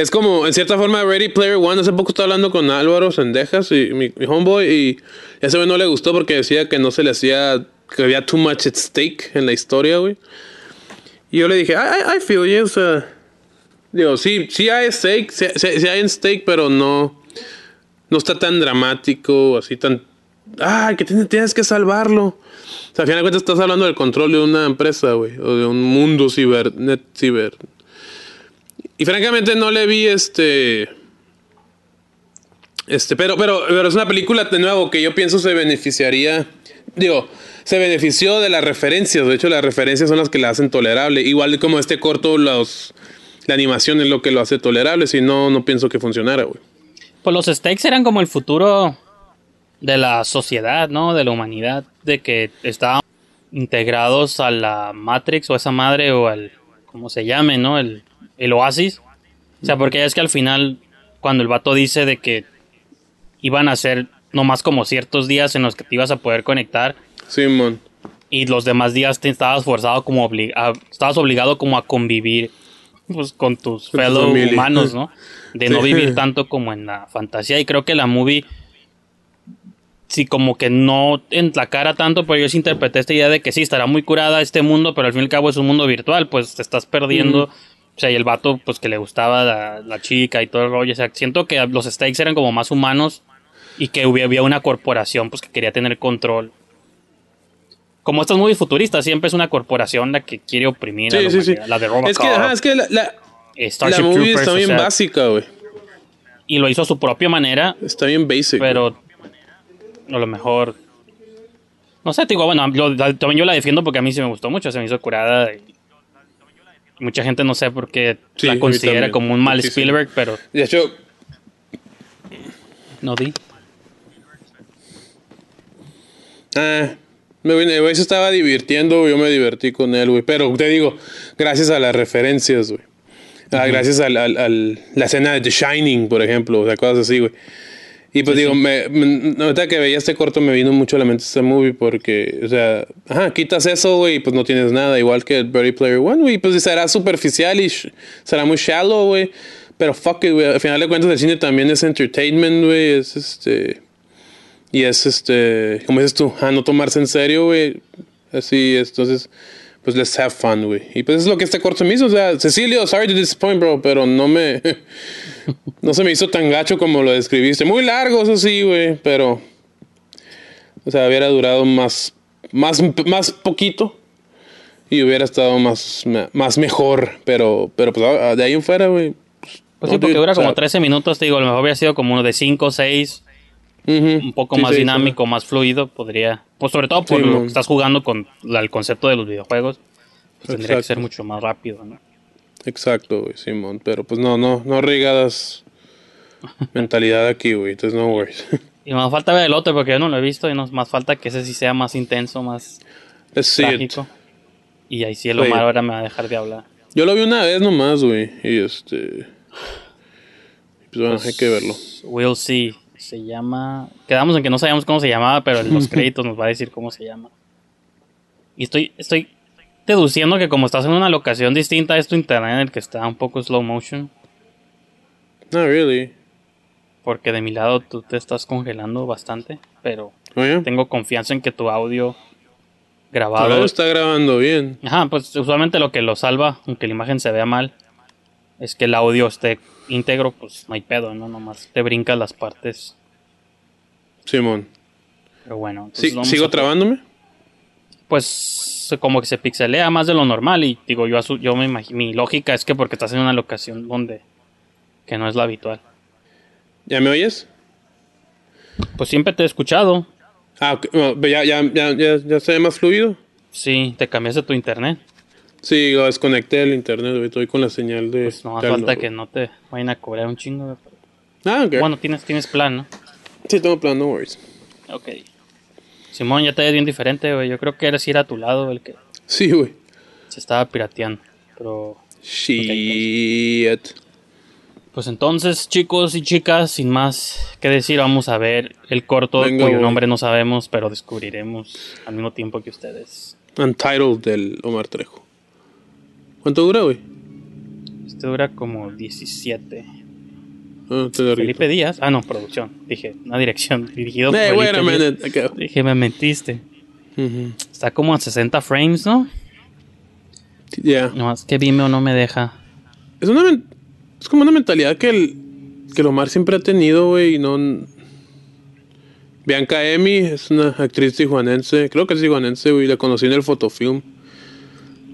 Speaker 4: Es como, en cierta forma, Ready Player One. Hace poco estaba hablando con Álvaro Sendejas, y mi, homeboy, y ese güey no le gustó porque decía que no se le hacía... Que había too much at stake en la historia, güey. Y yo le dije, I, feel you, o. Digo, sí, sí hay stake, sí, sí- sí hay stake, pero no... No está tan dramático, así tan... ¡Ay, que tienes, tienes que salvarlo! O sea, al final de cuentas estás hablando del control de una empresa, güey. O de un mundo ciber, net ciber. Y francamente no le vi este... Este, pero, pero, pero es una película de nuevo que yo pienso se beneficiaría. Digo, se benefició de las referencias. De hecho, las referencias son las que la hacen tolerable. Igual como este corto, los, la animación es lo que lo hace tolerable. Si no, no pienso que funcionara, güey.
Speaker 5: Pues los stakes eran como el futuro de la sociedad, ¿no? De la humanidad, de que estábamos integrados a la Matrix o esa madre o al, ¿cómo se llame, no? El, el Oasis. O sea, porque es que al final, cuando el vato dice de que iban a ser nomás como ciertos días en los que te ibas a poder conectar
Speaker 4: Simón.
Speaker 5: y los demás días te estabas forzado como obli- a- estabas obligado como a convivir pues con tus fellow humanos, ¿no? *laughs* De no
Speaker 4: Sí.
Speaker 5: vivir tanto como en la fantasía y creo que la movie sí como que no en la cara tanto, pero yo sí interpreté esta idea de que sí estará muy curada este mundo, pero al fin y al cabo es un mundo virtual, pues te estás perdiendo. O sea, y el vato, pues que le gustaba la, la chica y todo el rollo. O sea, siento que los stakes eran como más humanos y que hubi- había una corporación, pues que quería tener control. Como estas movies futuristas, siempre es una corporación la que quiere oprimir a
Speaker 4: Sí,
Speaker 5: la
Speaker 4: sí, sí.
Speaker 5: La de Robocop,
Speaker 4: Es que, ajá, es que la, la,
Speaker 5: eh,
Speaker 4: la movie
Speaker 5: Troopers,
Speaker 4: está
Speaker 5: o
Speaker 4: bien
Speaker 5: sea,
Speaker 4: básica, güey.
Speaker 5: y lo hizo a su propia manera,
Speaker 4: Está bien basic.
Speaker 5: pero a lo mejor no sé, te digo, bueno, yo- también yo la defiendo porque a mí sí me gustó mucho, se me hizo curada y mucha gente no sé por qué
Speaker 4: Sí, a
Speaker 5: la considera como un mal
Speaker 4: Muchísimo.
Speaker 5: Spielberg, pero
Speaker 4: De hecho,
Speaker 5: no di.
Speaker 4: Ah, me- se estaba divirtiendo, yo me divertí con él, güey. Pero te digo, gracias a las referencias, güey. Ah, Gracias al, al- al- la escena de The Shining, por ejemplo, o sea, cosas así, güey. Y pues digo, me, me- ahorita que veía este corto me vino mucho a la mente este movie porque, o sea, ajá, quitas eso, güey, y pues no tienes nada, igual que el Ready Player One, güey, pues será superficial y será muy shallow, güey. Pero fuck it, güey, al final de cuentas el cine también es entertainment, güey, es este... Y es este, como dices tú, a no tomarse en serio, güey. Así, entonces, pues let's have fun, güey. Y pues es lo que este corto me hizo. O sea, Cecilio, sorry to disappoint, bro, pero no me. *laughs* no se me hizo tan gacho como lo describiste. Muy largo, eso sí, güey, pero. O sea, hubiera durado más. Más, más poquito. Y hubiera estado más, más mejor. Pero, pero pues ah, de ahí en fuera, güey.
Speaker 5: Pues
Speaker 4: no,
Speaker 5: sí, porque dura
Speaker 4: o sea,
Speaker 5: como 13 minutos, te digo, a lo mejor hubiera sido como uno de 5 o 6,
Speaker 4: ujú.
Speaker 5: un poco
Speaker 4: Sí,
Speaker 5: más
Speaker 4: sí, sí.
Speaker 5: dinámico, más fluido, podría, pues sobre todo por lo que estás jugando con la- el concepto de los videojuegos, pues tendría que ser mucho más rápido, ¿no?
Speaker 4: Exacto, güey, Simón. Pero pues no, no, no arriesgadas *laughs* mentalidad aquí, güey. Entonces no worries. *laughs*
Speaker 5: Y más falta ver el otro porque yo no lo he visto y nos más falta que ese sí sea más intenso, más
Speaker 4: Let's
Speaker 5: trágico. Y ahí sí el. Omar ahora me va a dejar de hablar.
Speaker 4: Yo lo vi una vez nomás, güey. Y este. Pues bueno, hay que verlo.
Speaker 5: We'll see. Se llama. Quedamos en que no sabíamos cómo se llamaba, pero en los *laughs* créditos nos va a decir cómo se llama. Y estoy, estoy deduciendo que como estás en una locación distinta es tu internet en el que está un poco slow motion.
Speaker 4: No, really.
Speaker 5: Porque de mi lado tú te estás congelando bastante. Pero
Speaker 4: Oye,
Speaker 5: tengo confianza en que tu audio grabado.
Speaker 4: está grabando bien.
Speaker 5: Ajá, pues usualmente lo que lo salva, aunque la imagen se vea mal, es que el audio esté íntegro, pues no hay pedo, ¿no? Nomás te brincas las partes.
Speaker 4: Simón.
Speaker 5: Pero bueno.
Speaker 4: Sí, ¿Sigo
Speaker 5: a-
Speaker 4: trabándome?
Speaker 5: Pues como que se pixelea más de lo normal y digo, yo, yo me imagino, mi lógica es que porque estás en una locación donde que no es la habitual.
Speaker 4: ¿Ya me oyes?
Speaker 5: Pues siempre te he escuchado.
Speaker 4: Ah, ok. No, ya, ya, ya, ya, ya se ve más fluido.
Speaker 5: Sí, te cambiaste tu internet.
Speaker 4: Sí, lo desconecté el internet. Estoy con la señal de.
Speaker 5: Pues no
Speaker 4: del
Speaker 5: falta que no te vayan a cobrar un chingo. güey.
Speaker 4: Ah, ok.
Speaker 5: Bueno, tienes, tienes plan, ¿no?
Speaker 4: Sí, tengo plan, no worries.
Speaker 5: Ok. Simón, ya te ves bien diferente, güey. Yo creo que eres ir a tu lado el que
Speaker 4: Sí, güey.
Speaker 5: se estaba pirateando. Pero,
Speaker 4: Shit.
Speaker 5: pues entonces, chicos y chicas, sin más que decir, vamos a ver el corto
Speaker 4: Venga,
Speaker 5: cuyo nombre no sabemos, pero descubriremos al mismo tiempo que ustedes.
Speaker 4: Untitled del Omar Trejo. ¿Cuánto dura, güey?
Speaker 5: Este dura como 17.
Speaker 4: Ah,
Speaker 5: Felipe Díaz. Ah, no, producción. Dije, una dirección. *laughs* Dirigido
Speaker 4: Hey,
Speaker 5: por Felipe Díaz. Dije, me mentiste. Está como a 60 frames, ¿no?
Speaker 4: Ya.
Speaker 5: No, es que Vimeo no me deja.
Speaker 4: Es una es como una mentalidad que el que el Omar siempre ha tenido, güey, y no Bianca Emi es una actriz tijuanense, creo que es tijuanense, güey, la conocí en el fotofilm.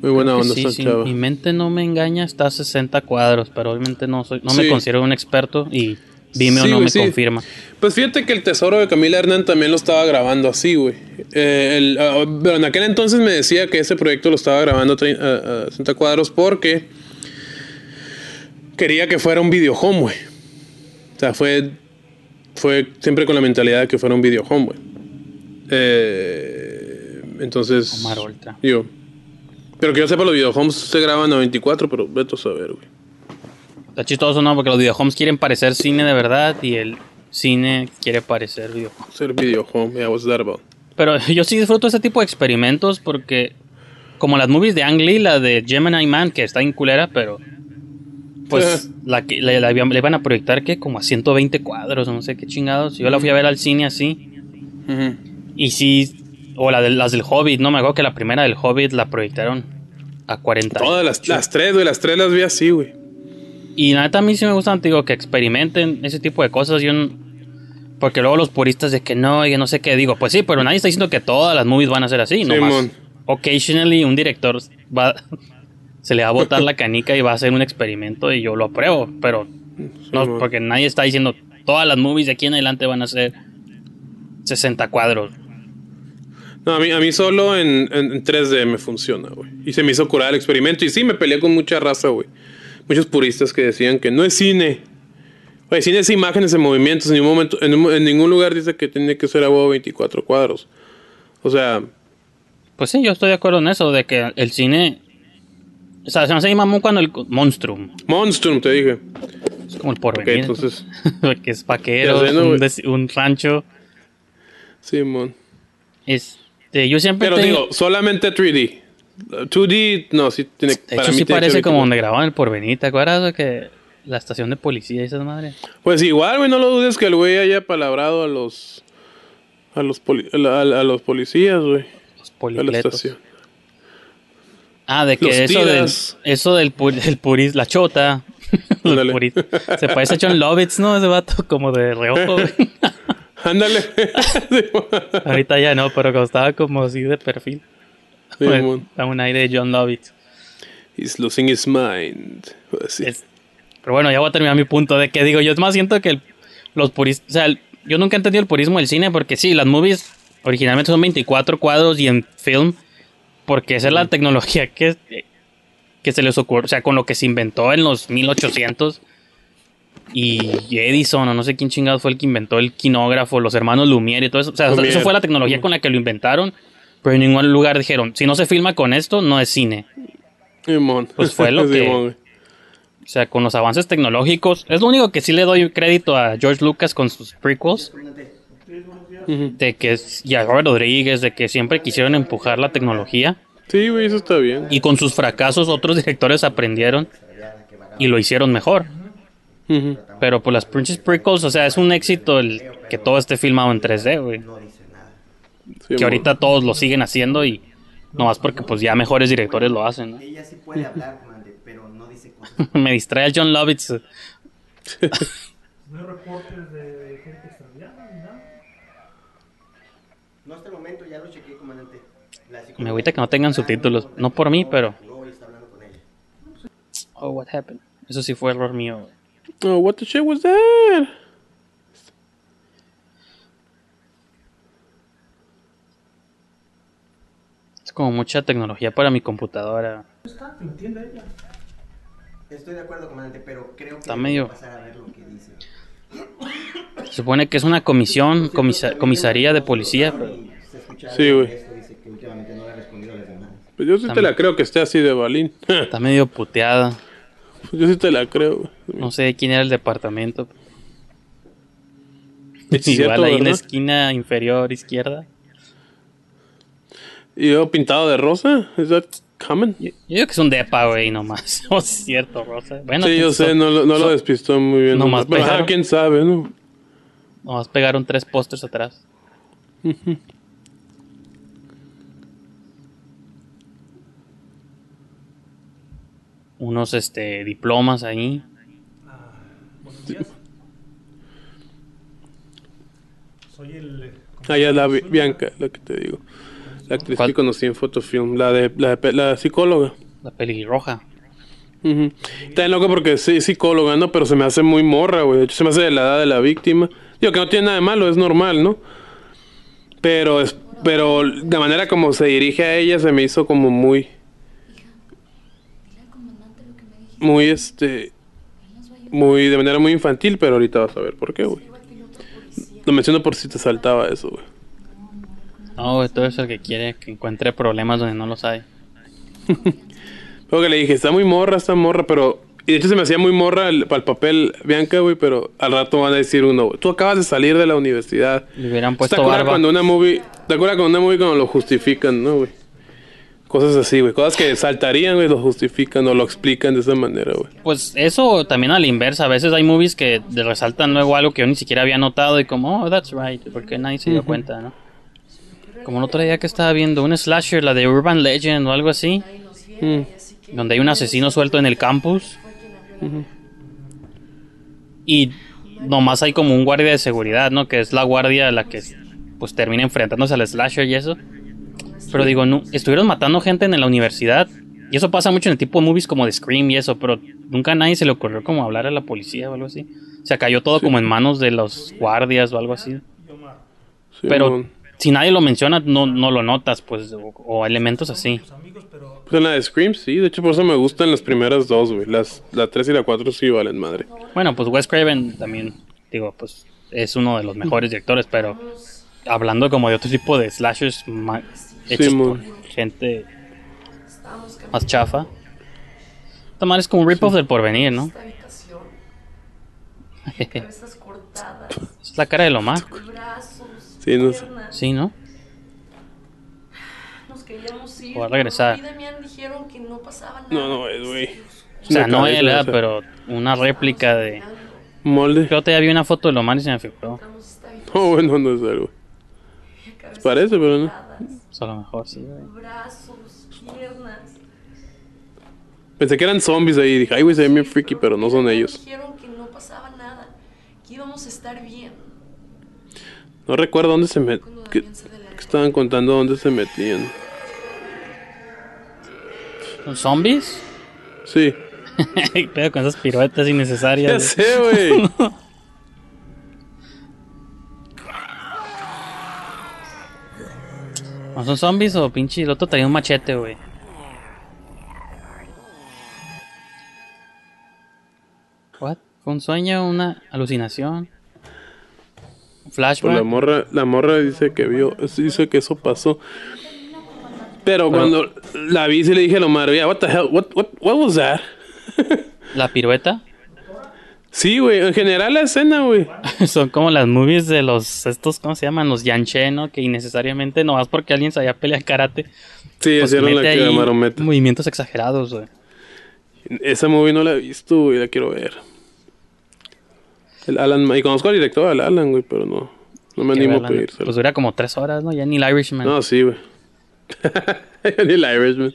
Speaker 4: Muy buena
Speaker 5: Creo
Speaker 4: onda
Speaker 5: sí. Mi mente no me engaña, está a 60 cuadros, pero obviamente no soy, no me considero un experto y Vimeo
Speaker 4: Sí,
Speaker 5: no me confirma.
Speaker 4: Pues fíjate que el tesoro de Camila Hernán también lo estaba grabando así, güey. Eh, el- ah, pero en aquel entonces me decía que ese proyecto lo estaba grabando a trein- a, a 60 cuadros porque quería que fuera un video home, güey. O sea, fue, fue siempre con la mentalidad de que fuera un video home, güey. Eh, Entonces.
Speaker 5: Omar Ultra.
Speaker 4: Digo. Pero que yo sepa, los videohomes se graban a 24, pero vete a saber, güey.
Speaker 5: Está chistoso, ¿no? Porque los videohomes quieren parecer cine de verdad y el cine quiere parecer videohome.
Speaker 4: Ser videohome, yeah, what's that about?
Speaker 5: Pero *laughs* yo sí disfruto ese tipo de experimentos porque, como las movies de Ang Lee, la de Gemini Man, que está en culera, pero pues *laughs* la que la, le iban a proyectar que como a 120 cuadros, no sé qué chingados. Yo la fui a ver al cine así y sí, o la de, las del Hobbit, no me acuerdo que la primera del Hobbit la proyectaron a 40.
Speaker 4: Todas las, las tres, güey, las tres las vi así, güey.
Speaker 5: Y la neta a mí sí me gustan, digo, que experimenten ese tipo de cosas. Yo porque luego los puristas de que no, y que no sé qué, digo, pues sí, pero nadie está diciendo que todas las movies van a ser así, nomás.
Speaker 4: Simón.
Speaker 5: Occasionally un director va, se le va a botar la *laughs* canica y va a hacer un experimento y yo lo apruebo, pero no, porque nadie está diciendo todas las movies de aquí en adelante van a ser 60 cuadros.
Speaker 4: No, a mí, a mí solo en, en- en 3D me funciona, güey. Y se me hizo curar el experimento. Y sí, me peleé con mucha raza, güey. Muchos puristas que decían que no es cine. Güey, cine es imágenes en movimientos. En ningún, momento, en, ningún lugar dice que tiene que ser a huevo 24 cuadros. O sea,
Speaker 5: Pues sí, yo estoy de acuerdo en eso, de que el cine... O sea, se me hace mamón cuando el Monstrum,
Speaker 4: Monstrum, te dije.
Speaker 5: es como el porvenir.
Speaker 4: entonces, *laughs*
Speaker 5: que es vaquero,
Speaker 4: sé, ¿no,
Speaker 5: un, rancho.
Speaker 4: Simón.
Speaker 5: Este, yo siempre
Speaker 4: Pero
Speaker 5: te-
Speaker 4: digo, solamente 3D. Uh, 2D, no, sí tiene
Speaker 5: de hecho sí parece como
Speaker 4: 24.
Speaker 5: donde grababan el porvenir, ¿te acuerdas que la estación de policía y esas madres?
Speaker 4: Pues igual, güey, no lo dudes que el güey haya palabrado a los. A los, poli- a, la- a los policías, güey.
Speaker 5: Los policletos. Ah, de que
Speaker 4: Los
Speaker 5: eso del,
Speaker 4: tiras.
Speaker 5: eso del, pu- del puris, la chota. *laughs* Los puris. *laughs* Se parece a John Lovitz, ¿no? Ese vato como de reojo, güey. *laughs*
Speaker 4: Ándale. *laughs*
Speaker 5: Ahorita ya no, pero cuando estaba como así de perfil.
Speaker 4: Simón.
Speaker 5: Da un aire de John Lovitz.
Speaker 4: He's losing his mind. Pues sí.
Speaker 5: Es- pero bueno, ya voy a terminar mi punto de que digo, yo es más siento que el- los puristas, o sea, el- yo nunca he entendido el purismo del cine porque sí, las movies originalmente son 24 cuadros y en film, porque esa es la tecnología que, que se les ocurre, o sea, con lo que se inventó en los 1800 y Edison o no sé quién chingado fue el que inventó el quinógrafo, los hermanos Lumière y todo eso, o sea,
Speaker 4: Lumière.
Speaker 5: eso fue la tecnología con la que lo inventaron, pero en ningún lugar dijeron, si no se filma con esto, no es cine.
Speaker 4: Simón.
Speaker 5: Pues fue lo *laughs* que-
Speaker 4: Simón.
Speaker 5: O sea, con los avances tecnológicos. Es lo único que sí le doy crédito a George Lucas con sus prequels. De que, y a Robert Rodríguez, de que siempre quisieron empujar la tecnología.
Speaker 4: Sí, güey, eso está bien.
Speaker 5: Y con sus fracasos otros directores aprendieron y lo hicieron mejor.
Speaker 4: Ujú.
Speaker 5: Pero pues las pinches prequels, o sea, es un éxito el que todo esté filmado en 3D, güey.
Speaker 4: Simón.
Speaker 5: Que ahorita todos lo siguen haciendo y nomás porque pues ya mejores directores lo hacen, ¿no?
Speaker 6: Ella sí puede hablar, *laughs* comandante, pero no dice cosas. *laughs*
Speaker 5: Me distrae el John Lovitz.
Speaker 7: No hay reportes de gente extraviada ni nada.
Speaker 6: No hasta el momento, ya lo chequeé, comandante.
Speaker 5: Me agüita que no tengan subtítulos. No por mí, pero... Oh, what happened? Eso sí fue error mío. güey.
Speaker 4: Oh, what the shit was that?
Speaker 5: Es como mucha tecnología para mi computadora.
Speaker 7: Está, entienda ella.
Speaker 6: Estoy de acuerdo, comandante, pero creo que
Speaker 5: Está medio-
Speaker 6: pasar a ver lo que dice.
Speaker 5: Se supone que es una comisión, comisa- comisaría de policía.
Speaker 4: Sí, güey. Pues yo sí te la creo que esté así de balín. *laughs*
Speaker 5: Está medio puteada.
Speaker 4: Yo sí te la creo, güey.
Speaker 5: No sé quién era el departamento. *laughs*
Speaker 4: Es
Speaker 5: Igual
Speaker 4: cierto,
Speaker 5: ahí en la
Speaker 4: ¿verdad?
Speaker 5: esquina inferior izquierda.
Speaker 4: ¿Y yo pintado de rosa? ¿Es that common?
Speaker 5: Yo, yo digo que es un depa, güey, nomás. *laughs* Oh, es cierto, Rosa. Bueno,
Speaker 4: sí, yo sé, no, lo- no despistó muy bien.
Speaker 5: nomás
Speaker 4: Pero, ajá,
Speaker 5: pegaron. *laughs*
Speaker 4: quién sabe, ¿no?
Speaker 5: Nomás pegaron tres pósters atrás. Unos este diplomas ahí.
Speaker 7: Buenos días. Soy el. eh,
Speaker 4: Ah, ya la Bi- Bianca, la que te digo. La actriz
Speaker 5: ¿Cuál?
Speaker 4: que conocí en Fotofilm, la de la, de- la psicóloga.
Speaker 5: La pelirroja.
Speaker 4: Ujú. Está bien loco porque sí, es psicóloga, ¿no? Pero se me hace muy morra, güey. De hecho, se me hace de la edad de la víctima. Digo que no tiene nada de malo, es normal, ¿no? Pero, es, pero la manera como se dirige a ella se me hizo como muy... Muy, este... Muy, de manera muy infantil, pero ahorita vas a ver por qué, güey. Lo menciono por si te saltaba eso, güey.
Speaker 5: No, güey, todo eso el que quiere que encuentre problemas donde no los hay. *laughs*
Speaker 4: Luego que le dije, está muy morra, está morra, pero... Y de hecho se me hacía muy morra el- para el papel Bianca, güey, pero al rato van a decir uno, güey, tú acabas de salir de la universidad.
Speaker 5: Le hubieran
Speaker 4: ¿Te
Speaker 5: puesto
Speaker 4: acuerdas
Speaker 5: barba.
Speaker 4: cuando una movie... ¿Te acuerdas cuando una movie cuando lo justifican, no, güey? Cosas así, güey. Cosas que saltarían, güey, lo justifican o lo explican de esa manera, güey.
Speaker 5: Pues eso también a la inversa. A veces hay movies que resaltan luego algo que yo ni siquiera había notado y como, oh, that's right, porque nadie se dio cuenta, ¿no? Como el otro día que estaba viendo un slasher, la de Urban Legend o algo así,
Speaker 4: Mm.
Speaker 5: donde hay un asesino suelto en el campus. Y nomás hay como un guardia de seguridad, ¿no? Que es la guardia a la que pues termina enfrentándose al slasher y eso. Pero digo, no, estuvieron matando gente en la universidad. Y eso pasa mucho en el tipo de movies como de Scream y eso, pero nunca a nadie se le ocurrió como hablar a la policía o algo así. O sea, cayó todo como en manos de los guardias o algo así.
Speaker 4: Sí,
Speaker 5: Pero si nadie lo menciona, no, no lo notas, pues, o, o elementos así.
Speaker 4: Pues en la de Scream, sí. De hecho, por eso me gustan las primeras dos, güey. Las, la 3 y la 4 sí valen madre.
Speaker 5: Bueno, pues Wes Craven también, digo, pues es uno de los mejores directores, pero hablando como de otro tipo de slashers hechos
Speaker 4: mon.
Speaker 5: por gente más chafa. Tomar es como un rip-off del porvenir, ¿no? *laughs* Es la cara de Lomar.
Speaker 4: Sí, no sé.
Speaker 5: Sí, ¿no?
Speaker 3: Nos queríamos ir.
Speaker 5: O regresar.
Speaker 3: dijeron que no pasaba nada.
Speaker 4: No, no es, güey.
Speaker 5: O sea, no él, ¿verdad? pero una réplica de...
Speaker 4: Molde.
Speaker 5: Yo te vi una foto de Lomar y se me figuró.
Speaker 4: No, bueno, no es algo. Parece, pero no.
Speaker 5: Pues a lo mejor sí, güey.
Speaker 3: Brazos, piernas.
Speaker 4: Pensé que eran zombies ahí. Dije, ay, güey, se ven bien freaky, pero no son ellos.
Speaker 3: Dijeron que no pasaba nada, que íbamos a estar bien.
Speaker 4: No recuerdo dónde se met... Que estaban contando dónde se metían.
Speaker 5: ¿Son zombies?
Speaker 4: Sí. *laughs*
Speaker 5: Pero con esas piruetas innecesarias.
Speaker 4: Ya sé, güey. *laughs*
Speaker 5: ¿O son zombies o pinche el otro traía un machete, güey? What? ¿Fue un sueño? ¿Una alucinación? ¿Un
Speaker 4: Pues la
Speaker 5: ¿Flashback?
Speaker 4: morra, la morra dice que vio, dice que eso pasó. Pero cuando la vi, sí le dije a Lomar, "Yeah, what the hell, what, what, what was that?
Speaker 5: ¿La pirueta?
Speaker 4: Sí, güey, en general la escena, güey. *laughs*
Speaker 5: Son como las movies de los, estos, ¿cómo se llaman? Los yanché, ¿no? Que innecesariamente, no más porque alguien sabía pelear karate,
Speaker 4: Sí,
Speaker 5: pues
Speaker 4: hicieron la que llamaron meta.
Speaker 5: movimientos exagerados, güey.
Speaker 4: Esa movie no la he visto, güey, la quiero ver. El Alan, y conozco al director, al Alan, güey, pero no, no me animo a pedírselo.
Speaker 5: Pues dura como tres horas, ¿no? Ya ni el Irishman.
Speaker 4: No, sí, güey. *laughs* Ni el Irishman.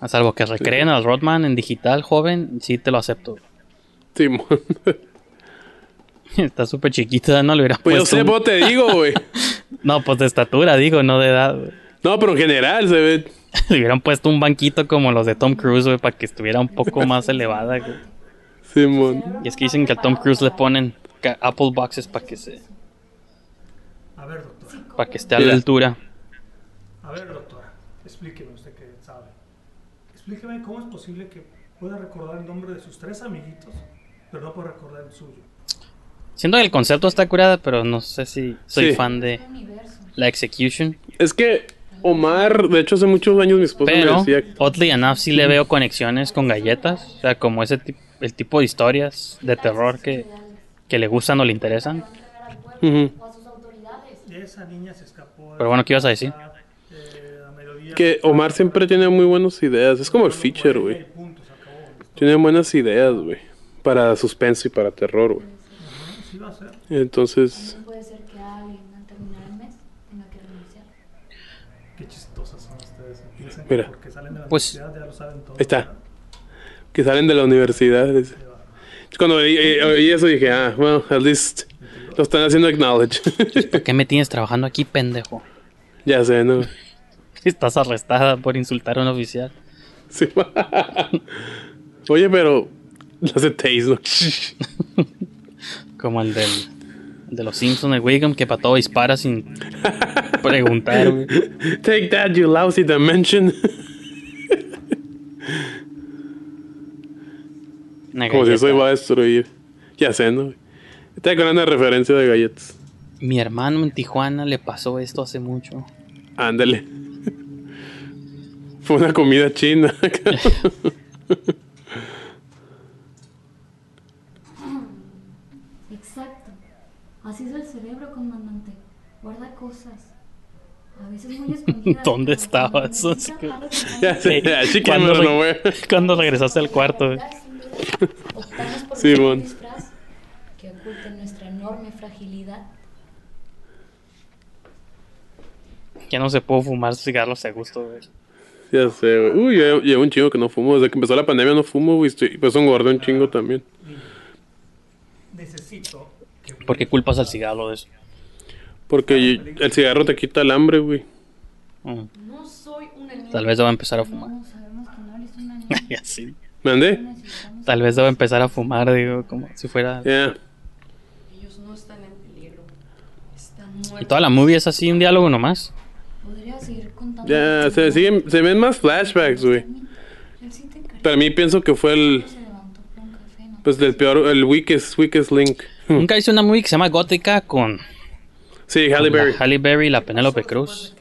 Speaker 5: A salvo que recreen al Rodman en digital, joven, sí te lo acepto.
Speaker 4: Simón. *laughs*
Speaker 5: Está súper chiquita, no le hubiera
Speaker 4: Pues yo
Speaker 5: puesto
Speaker 4: sé,
Speaker 5: un-
Speaker 4: vos te digo, güey. *laughs*
Speaker 5: No, pues de estatura, digo, no de edad. güey.
Speaker 4: No, pero en general se ve. *laughs*
Speaker 5: Le hubieran puesto un banquito como los de Tom Cruise, güey, para que estuviera un poco más elevada, güey.
Speaker 4: Simón.
Speaker 5: Y es que dicen que a Tom Cruise le ponen Apple Boxes para que se,
Speaker 7: A ver, doctora.
Speaker 5: para que esté a la altura.
Speaker 7: A ver, doctora. Explíqueme usted que sabe. Explíqueme cómo es posible que pueda recordar el nombre de sus tres amiguitos, pero no recordar el suyo.
Speaker 5: Siento que el concepto está curada, pero no sé si soy
Speaker 4: Sí.
Speaker 5: fan de la execution.
Speaker 4: Es que Omar, de hecho, hace muchos años mi esposa
Speaker 5: Pero,
Speaker 4: me decía.
Speaker 5: oddly enough, sí le veo conexiones con galletas. O sea, como ese el tipo de historias de terror que, que le gustan o le interesan.
Speaker 4: Ujú,
Speaker 7: Y esa niña se escapó. de
Speaker 5: Pero bueno, ¿qué ibas a decir?
Speaker 7: eh, a mediodía.
Speaker 4: Que Omar siempre tiene muy buenas ideas. Es como el feature, güey.
Speaker 7: Punto, se acabó.
Speaker 4: Tiene buenas ideas, güey. Para suspenso y para terror, güey.
Speaker 7: Sí va a ser.
Speaker 4: Entonces,
Speaker 8: Puede ser que alguien al terminar el mes tenga que renunciar.
Speaker 7: Qué chistosas son ustedes. Piensan
Speaker 4: Mira.
Speaker 7: que porque salen de la
Speaker 5: Pues-
Speaker 7: universidad ya lo saben todo.
Speaker 4: ahí está. Que salen de la universidad. dice. Cuando oí, eh, oí eso dije, ah, well, at least lo están haciendo acknowledge.
Speaker 5: ¿Por qué me tienes trabajando aquí, pendejo?
Speaker 4: ya sé, ¿no? *laughs*
Speaker 5: Estás arrestada por insultar a un oficial.
Speaker 4: Sí. *laughs* Oye, pero *laughs* las de Taze, ¿no? *laughs*
Speaker 5: Como el del el de los Simpsons de Wiggum, que para todo dispara sin preguntar, güey. *laughs*
Speaker 4: Take that, you lousy dimension.
Speaker 5: Una
Speaker 4: Como si eso iba a destruir. Ya sé, ¿no? Está con una referencia de galletas.
Speaker 5: Mi hermano en Tijuana le pasó esto hace mucho.
Speaker 4: Ándale. Fue una comida china.
Speaker 8: Exacto. Así es el cerebro, comandante. Guarda cosas. A veces muy *laughs* escondidas.
Speaker 5: ¿Dónde
Speaker 8: cuando
Speaker 5: estabas?
Speaker 8: necesita algo que *laughs*
Speaker 4: ya sé, así que
Speaker 5: ¿Cuándo,
Speaker 4: me
Speaker 5: re-
Speaker 4: lo voy. *laughs*
Speaker 5: cuándo regresaste al cuarto?
Speaker 4: Sí,
Speaker 8: que oculte nuestra enorme fragilidad.
Speaker 5: Ya no se puede fumar cigarros a gusto, güey.
Speaker 4: Ya sé, güey. Uy, ya llevo un chingo que no fumo. Desde que empezó la pandemia no fumo, güey. Pues engordé un chingo también.
Speaker 7: Necesito
Speaker 5: ¿Por qué culpas al cigarro de eso?
Speaker 4: Porque el cigarro te quita el hambre, güey.
Speaker 5: Mm,
Speaker 3: No soy una.
Speaker 5: Tal vez debo empezar a fumar. Y así.
Speaker 4: ¿Mandé?
Speaker 5: Tal vez debo empezar a fumar, digo, como si fuera...
Speaker 3: Ellos no están en peligro. Están muertos.
Speaker 5: Y toda la movie es así, un diálogo nomás.
Speaker 8: Podría seguir contando.
Speaker 4: Ya, se, siguen, se ven más flashbacks, güey. Para mí pienso que fue el... Pues del peor, el weakest, weakest link.
Speaker 5: Nunca hice una movie que se llama Gótica con
Speaker 4: Sí, Halle
Speaker 5: con la
Speaker 4: Berry.
Speaker 5: Halle Berry, la Penélope Cruz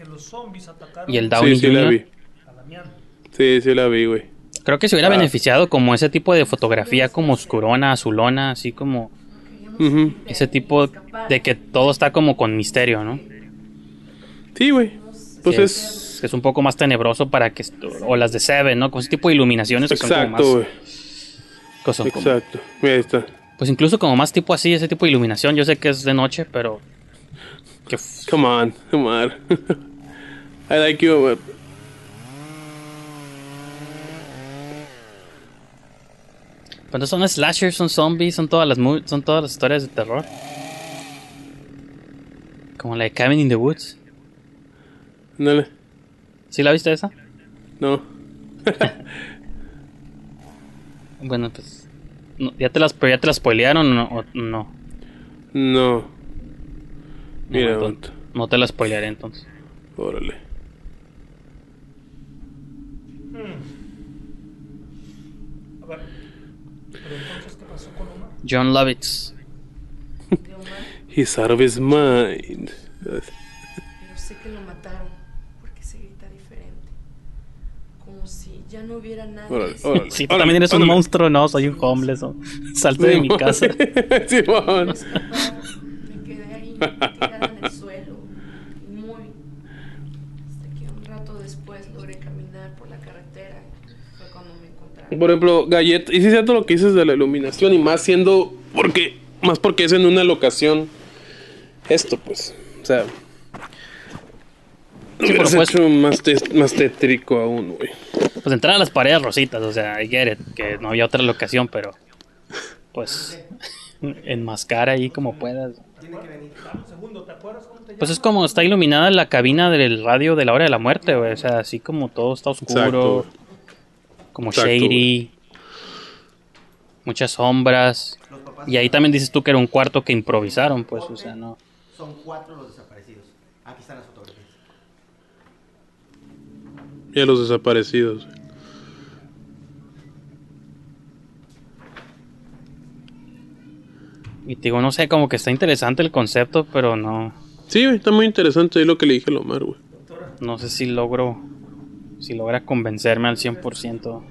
Speaker 5: y el Downey
Speaker 4: Sí, sí la
Speaker 5: Jr.
Speaker 4: vi.
Speaker 7: a Damián.
Speaker 4: Sí, sí la vi, güey.
Speaker 5: Creo que se hubiera
Speaker 4: Ah.
Speaker 5: beneficiado como ese tipo de fotografía como oscurona, azulona, así como
Speaker 4: Ujú.
Speaker 5: ese tipo de que todo está como con misterio, ¿no?
Speaker 4: Sí, güey. Pues
Speaker 5: Que
Speaker 4: es...
Speaker 5: que es un poco más tenebroso para que o las de Seven, ¿no? Con ese tipo de iluminaciones como
Speaker 4: Exacto, güey.
Speaker 5: como-
Speaker 4: Exacto. Mira, ahí está.
Speaker 5: Pues incluso como más tipo así, ese tipo de iluminación. Yo sé que es de noche, pero que
Speaker 4: Come on, come on. *laughs* I like you, but...
Speaker 5: cuando son slashers, son zombies, son todas las son todas las historias de terror. Como la de Cabin in the Woods.
Speaker 4: Dale.
Speaker 5: ¿Sí la viste esa?
Speaker 4: No. *laughs*
Speaker 5: Bueno, pues no, ya te las pero ya te las spoilearon o no, o no.
Speaker 4: No. Mira,
Speaker 5: no,
Speaker 4: vato.
Speaker 5: no te las spoilearé entonces.
Speaker 4: Órale.
Speaker 7: A ver. Pero entonces, ¿qué pasó con Omar?
Speaker 5: John Lovitz.
Speaker 4: He's out of his mind.
Speaker 3: Ya no hubiera nadie.
Speaker 4: Órale, órale.
Speaker 5: Si tú
Speaker 4: órale,
Speaker 5: también eres un monstruo, no, soy un homeless. ¿no? *laughs* Salte de mi casa. *laughs*
Speaker 4: Simón.
Speaker 3: Me quedé ahí tirada en el suelo, muy. Hasta que un rato después logré caminar por la carretera. Fue cuando me encontraron.
Speaker 4: Por ejemplo, Galleta, y sí es cierto lo que dices de la iluminación y más siendo porque más porque es en una locación esto pues, o sea,
Speaker 5: Sí, supuesto.
Speaker 4: hecho más, te- más tétrico aún, güey.
Speaker 5: Pues entrar a las paredes rositas, o sea, I get it, que no había otra locación, pero pues *laughs* enmascara ahí como puedas.
Speaker 6: Tiene que venir.
Speaker 7: Dame un segundo, ¿te acuerdas cómo te
Speaker 5: Pues es como está iluminada la cabina del radio de la hora de la muerte, güey. O sea, así como todo está oscuro,
Speaker 4: Exacto.
Speaker 5: como
Speaker 4: Exacto,
Speaker 5: shady, muchas sombras. Y ahí también dices tú que era un cuarto que improvisaron, pues, o sea, no.
Speaker 6: son cuatro los desaparecidos. Aquí están las fotografías.
Speaker 4: Y a los desaparecidos.
Speaker 5: Y te digo, no sé, como que está interesante el concepto, pero no,
Speaker 4: Sí, está muy interesante es lo que le dije a Lomar, güey.
Speaker 5: no sé si logro, si logra convencerme al 100%.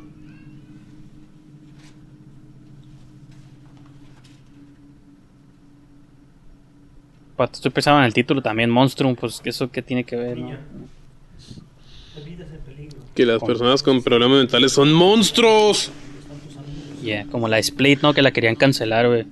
Speaker 5: Pato, Estoy pensando en el título también, Monstrum, pues eso qué tiene que ver, ¿no?
Speaker 7: Niña. La vida es el peligro.
Speaker 4: Que las personas con problemas mentales son monstruos.
Speaker 5: Yeah, como la Split, ¿no? Que la querían cancelar, güey.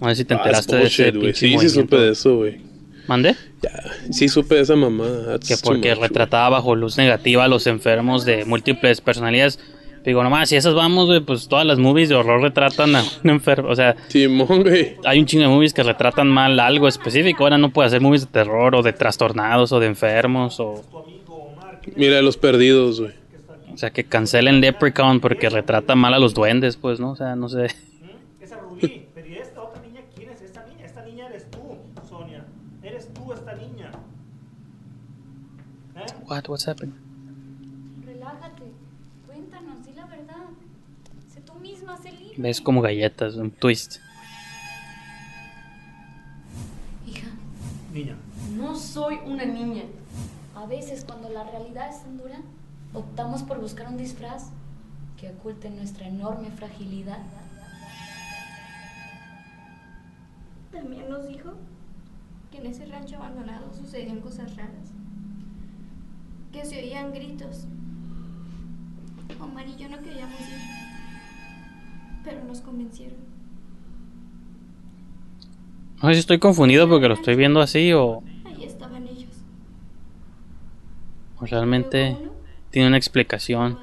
Speaker 5: No sé si te
Speaker 4: Ah,
Speaker 5: enteraste de ese pinche
Speaker 4: Sí, sí supe de eso, güey.
Speaker 5: ¿Mande?
Speaker 4: Ya, sí supe de esa mamada. That's
Speaker 5: Que porque
Speaker 4: much,
Speaker 5: retrataba bajo luz negativa a los enfermos de múltiples personalidades. Digo, nomás, si esas vamos, güey, pues todas las movies de horror retratan a un enfermo. O sea,
Speaker 4: Simón, güey.
Speaker 5: hay un chingo de movies que retratan mal algo específico. Ahora no puede hacer movies de terror o de trastornados o de enfermos. O,
Speaker 7: Tu amigo Omar, ¿quién
Speaker 4: Mira, los perdidos, güey.
Speaker 5: o sea, que cancelen Leprechaun porque retrata mal a los duendes, pues, ¿no? O sea, no sé.
Speaker 7: es? Esa Rubí. Pero ¿y esta otra niña quién es? Esta niña, esta niña eres tú, Sonia. Eres tú esta niña. ¿Eh?
Speaker 5: What? What's happening?
Speaker 8: Relájate. Cuéntanos, di la verdad. Sé tú misma, sé libre.
Speaker 5: Ves como galletas, un twist.
Speaker 8: Hija,
Speaker 7: Niña.
Speaker 3: No soy una niña.
Speaker 8: A veces cuando la realidad es tan dura, optamos por buscar un disfraz que oculte nuestra enorme fragilidad.
Speaker 9: También nos dijo que en ese rancho abandonado sucedían cosas raras. Que se oían gritos. Omar y yo no queríamos ir. Pero nos convencieron.
Speaker 5: No sé si estoy confundido porque lo estoy viendo así o,
Speaker 9: Ahí estaban ellos.
Speaker 5: O realmente tiene una explicación.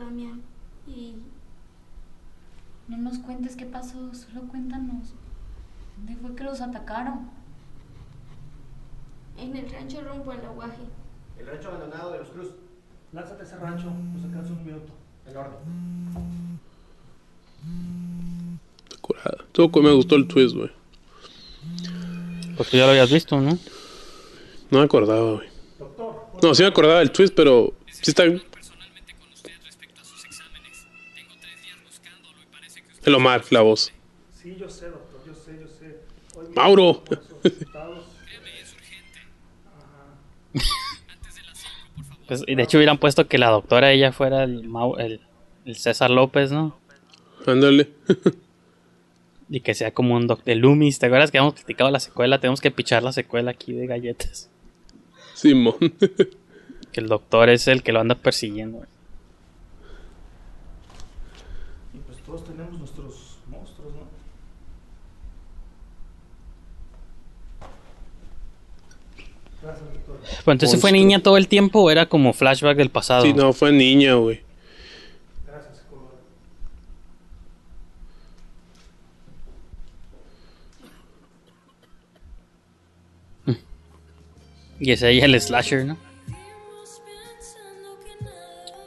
Speaker 9: Y
Speaker 8: No nos cuentes qué pasó, solo cuéntanos. ¿Dónde fue que los atacaron?
Speaker 9: en el rancho rumbo al aguaje.
Speaker 6: El rancho abandonado de los Cruz.
Speaker 7: Lánzate a ese rancho, nos alcanza un minuto.
Speaker 6: En orden.
Speaker 4: Curada. Todo me gustó el twist, güey.
Speaker 5: Pues tú ya lo habías visto, ¿no?
Speaker 4: No me acordaba, güey. No, sí me acordaba del twist, pero sí está. El Omar, la voz.
Speaker 7: Sí, yo sé, doctor, yo sé, yo sé. Hoy
Speaker 4: Mauro.
Speaker 7: por esos resultados. *laughs*
Speaker 5: Pues, y de hecho hubieran puesto que la doctora ella fuera el, Mau- el, el César López, ¿no?
Speaker 4: Ándale.
Speaker 5: Y que sea como un doctor Loomis. ¿Te acuerdas que habíamos criticado la secuela? Tenemos que pichar la secuela aquí de galletas.
Speaker 4: Simón.
Speaker 5: Que el doctor es el que lo anda persiguiendo. güey.
Speaker 7: Y pues todos tenemos nuestros monstruos, ¿no? Gracias, doctor.
Speaker 5: Pero entonces fue niña todo el tiempo o era como flashback del pasado.
Speaker 4: Sí, no, fue niña, güey.
Speaker 7: Gracias, psicólogo.
Speaker 5: Y ese ahí el slasher, ¿no?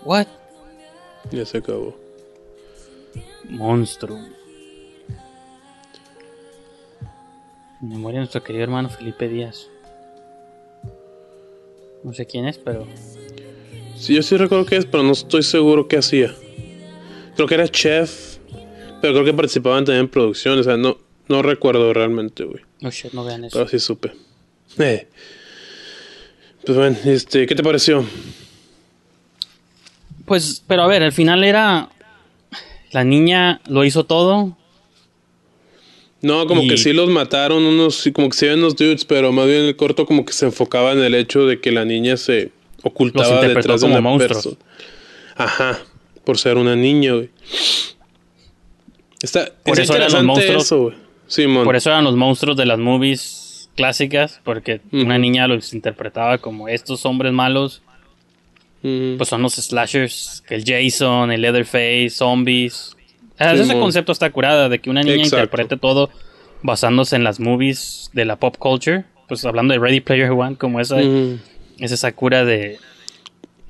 Speaker 5: What?
Speaker 4: Ya se acabó.
Speaker 5: Monstruo. Memoria de nuestro querido hermano Felipe Díaz. No sé quién es, pero
Speaker 4: Sí, yo sí recuerdo que es, pero no estoy seguro qué hacía. Creo que era chef, pero creo que participaban también en producción. O sea, no, no recuerdo realmente, güey.
Speaker 5: no shit, no vean eso.
Speaker 4: Pero sí supe. *laughs* Eh. Pues bueno, este, ¿qué te pareció?
Speaker 5: Pues, pero a ver, al final era. La niña lo hizo todo.
Speaker 4: No, como
Speaker 5: Y-
Speaker 4: que sí los mataron unos, sí, como que se ven unos dudes, pero más bien el corto como que se enfocaba en el hecho de que la niña se ocultaba detrás de una
Speaker 5: monstruos.
Speaker 4: persona. Ajá, por ser una niña, güey. Está,
Speaker 5: Por
Speaker 4: es
Speaker 5: eso eran los monstruos.
Speaker 4: eso. Simón.
Speaker 5: Por eso eran los monstruos de las movies clásicas. Porque una niña los interpretaba como estos hombres malos. Pues son los slashers. El Jason, el Leatherface, zombies. O sea, ese concepto está curada de que una niña
Speaker 4: Exacto.
Speaker 5: interprete todo basándose en las movies de la pop culture. Pues hablando de Ready Player One, como esa,
Speaker 4: Ujú.
Speaker 5: es esa cura de.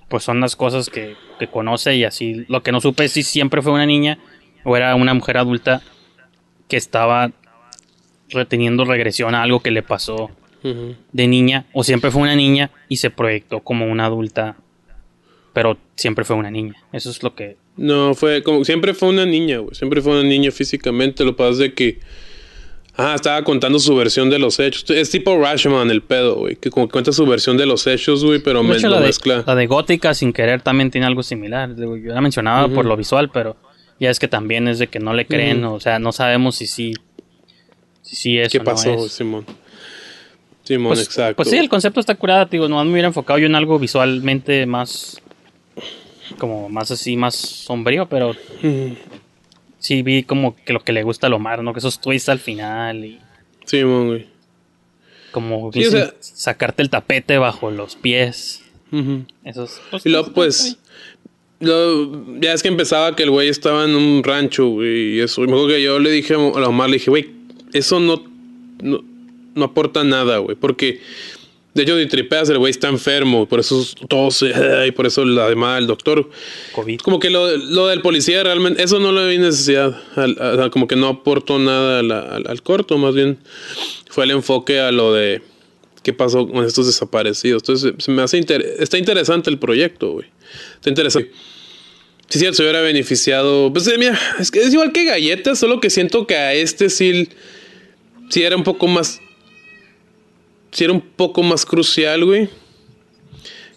Speaker 5: Pues son las cosas que, que conoce y así. Lo que no supe es si siempre fue una niña o era una mujer adulta que estaba reteniendo regresión a algo que le pasó de niña o siempre fue una niña y se proyectó como una adulta pero siempre fue una niña eso es lo que
Speaker 4: No, fue como siempre fue una niña, güey. Siempre fue una niña físicamente. Lo que pasa es de que. Ah, estaba contando su versión de los hechos. Es tipo Rashomon el pedo, güey. Que como cuenta su versión de los hechos, güey, pero me lo
Speaker 5: de,
Speaker 4: mezcla.
Speaker 5: la de gótica sin querer también tiene algo similar yo la mencionaba por lo visual pero ya es que también es de que no le creen o sea no sabemos si sí si sí es
Speaker 4: ¿Qué
Speaker 5: no
Speaker 4: pasó,
Speaker 5: es.
Speaker 4: Simón? Simón,
Speaker 5: pues,
Speaker 4: exacto.
Speaker 5: pues sí el concepto está curado digo no me hubiera enfocado yo en algo visualmente más como más así más sombrío pero sí vi como que lo que le gusta a Lomar, ¿no? Que esos twists al final y
Speaker 4: Simón, güey.
Speaker 5: como
Speaker 4: Sí, o
Speaker 5: dicen,
Speaker 4: sea-
Speaker 5: sacarte el tapete bajo los pies. Esos, pues,
Speaker 4: Y luego, pues, lo- ya es que empezaba que el güey estaba en un rancho, güey, y eso. Y que yo le dije a Omar, le dije, güey, eso no, no, no aporta nada, güey, porque de hecho, si tripeas, el güey está enfermo, por eso todo se, *laughs* y por eso la demanda del doctor.
Speaker 5: COVID.
Speaker 4: Como que lo, lo del policía realmente, eso no le vi necesidad, al- a- como que no aportó nada al, al corto, más bien fue el enfoque a lo de qué pasó con estos desaparecidos. Entonces, se me hace inter- está interesante el proyecto, güey. Está interesante. Sí, sí, se hubiera beneficiado. Pues eh, mira, es que es igual que galletas, solo que siento que a este sí, sí era un poco más sí era un poco más crucial, güey,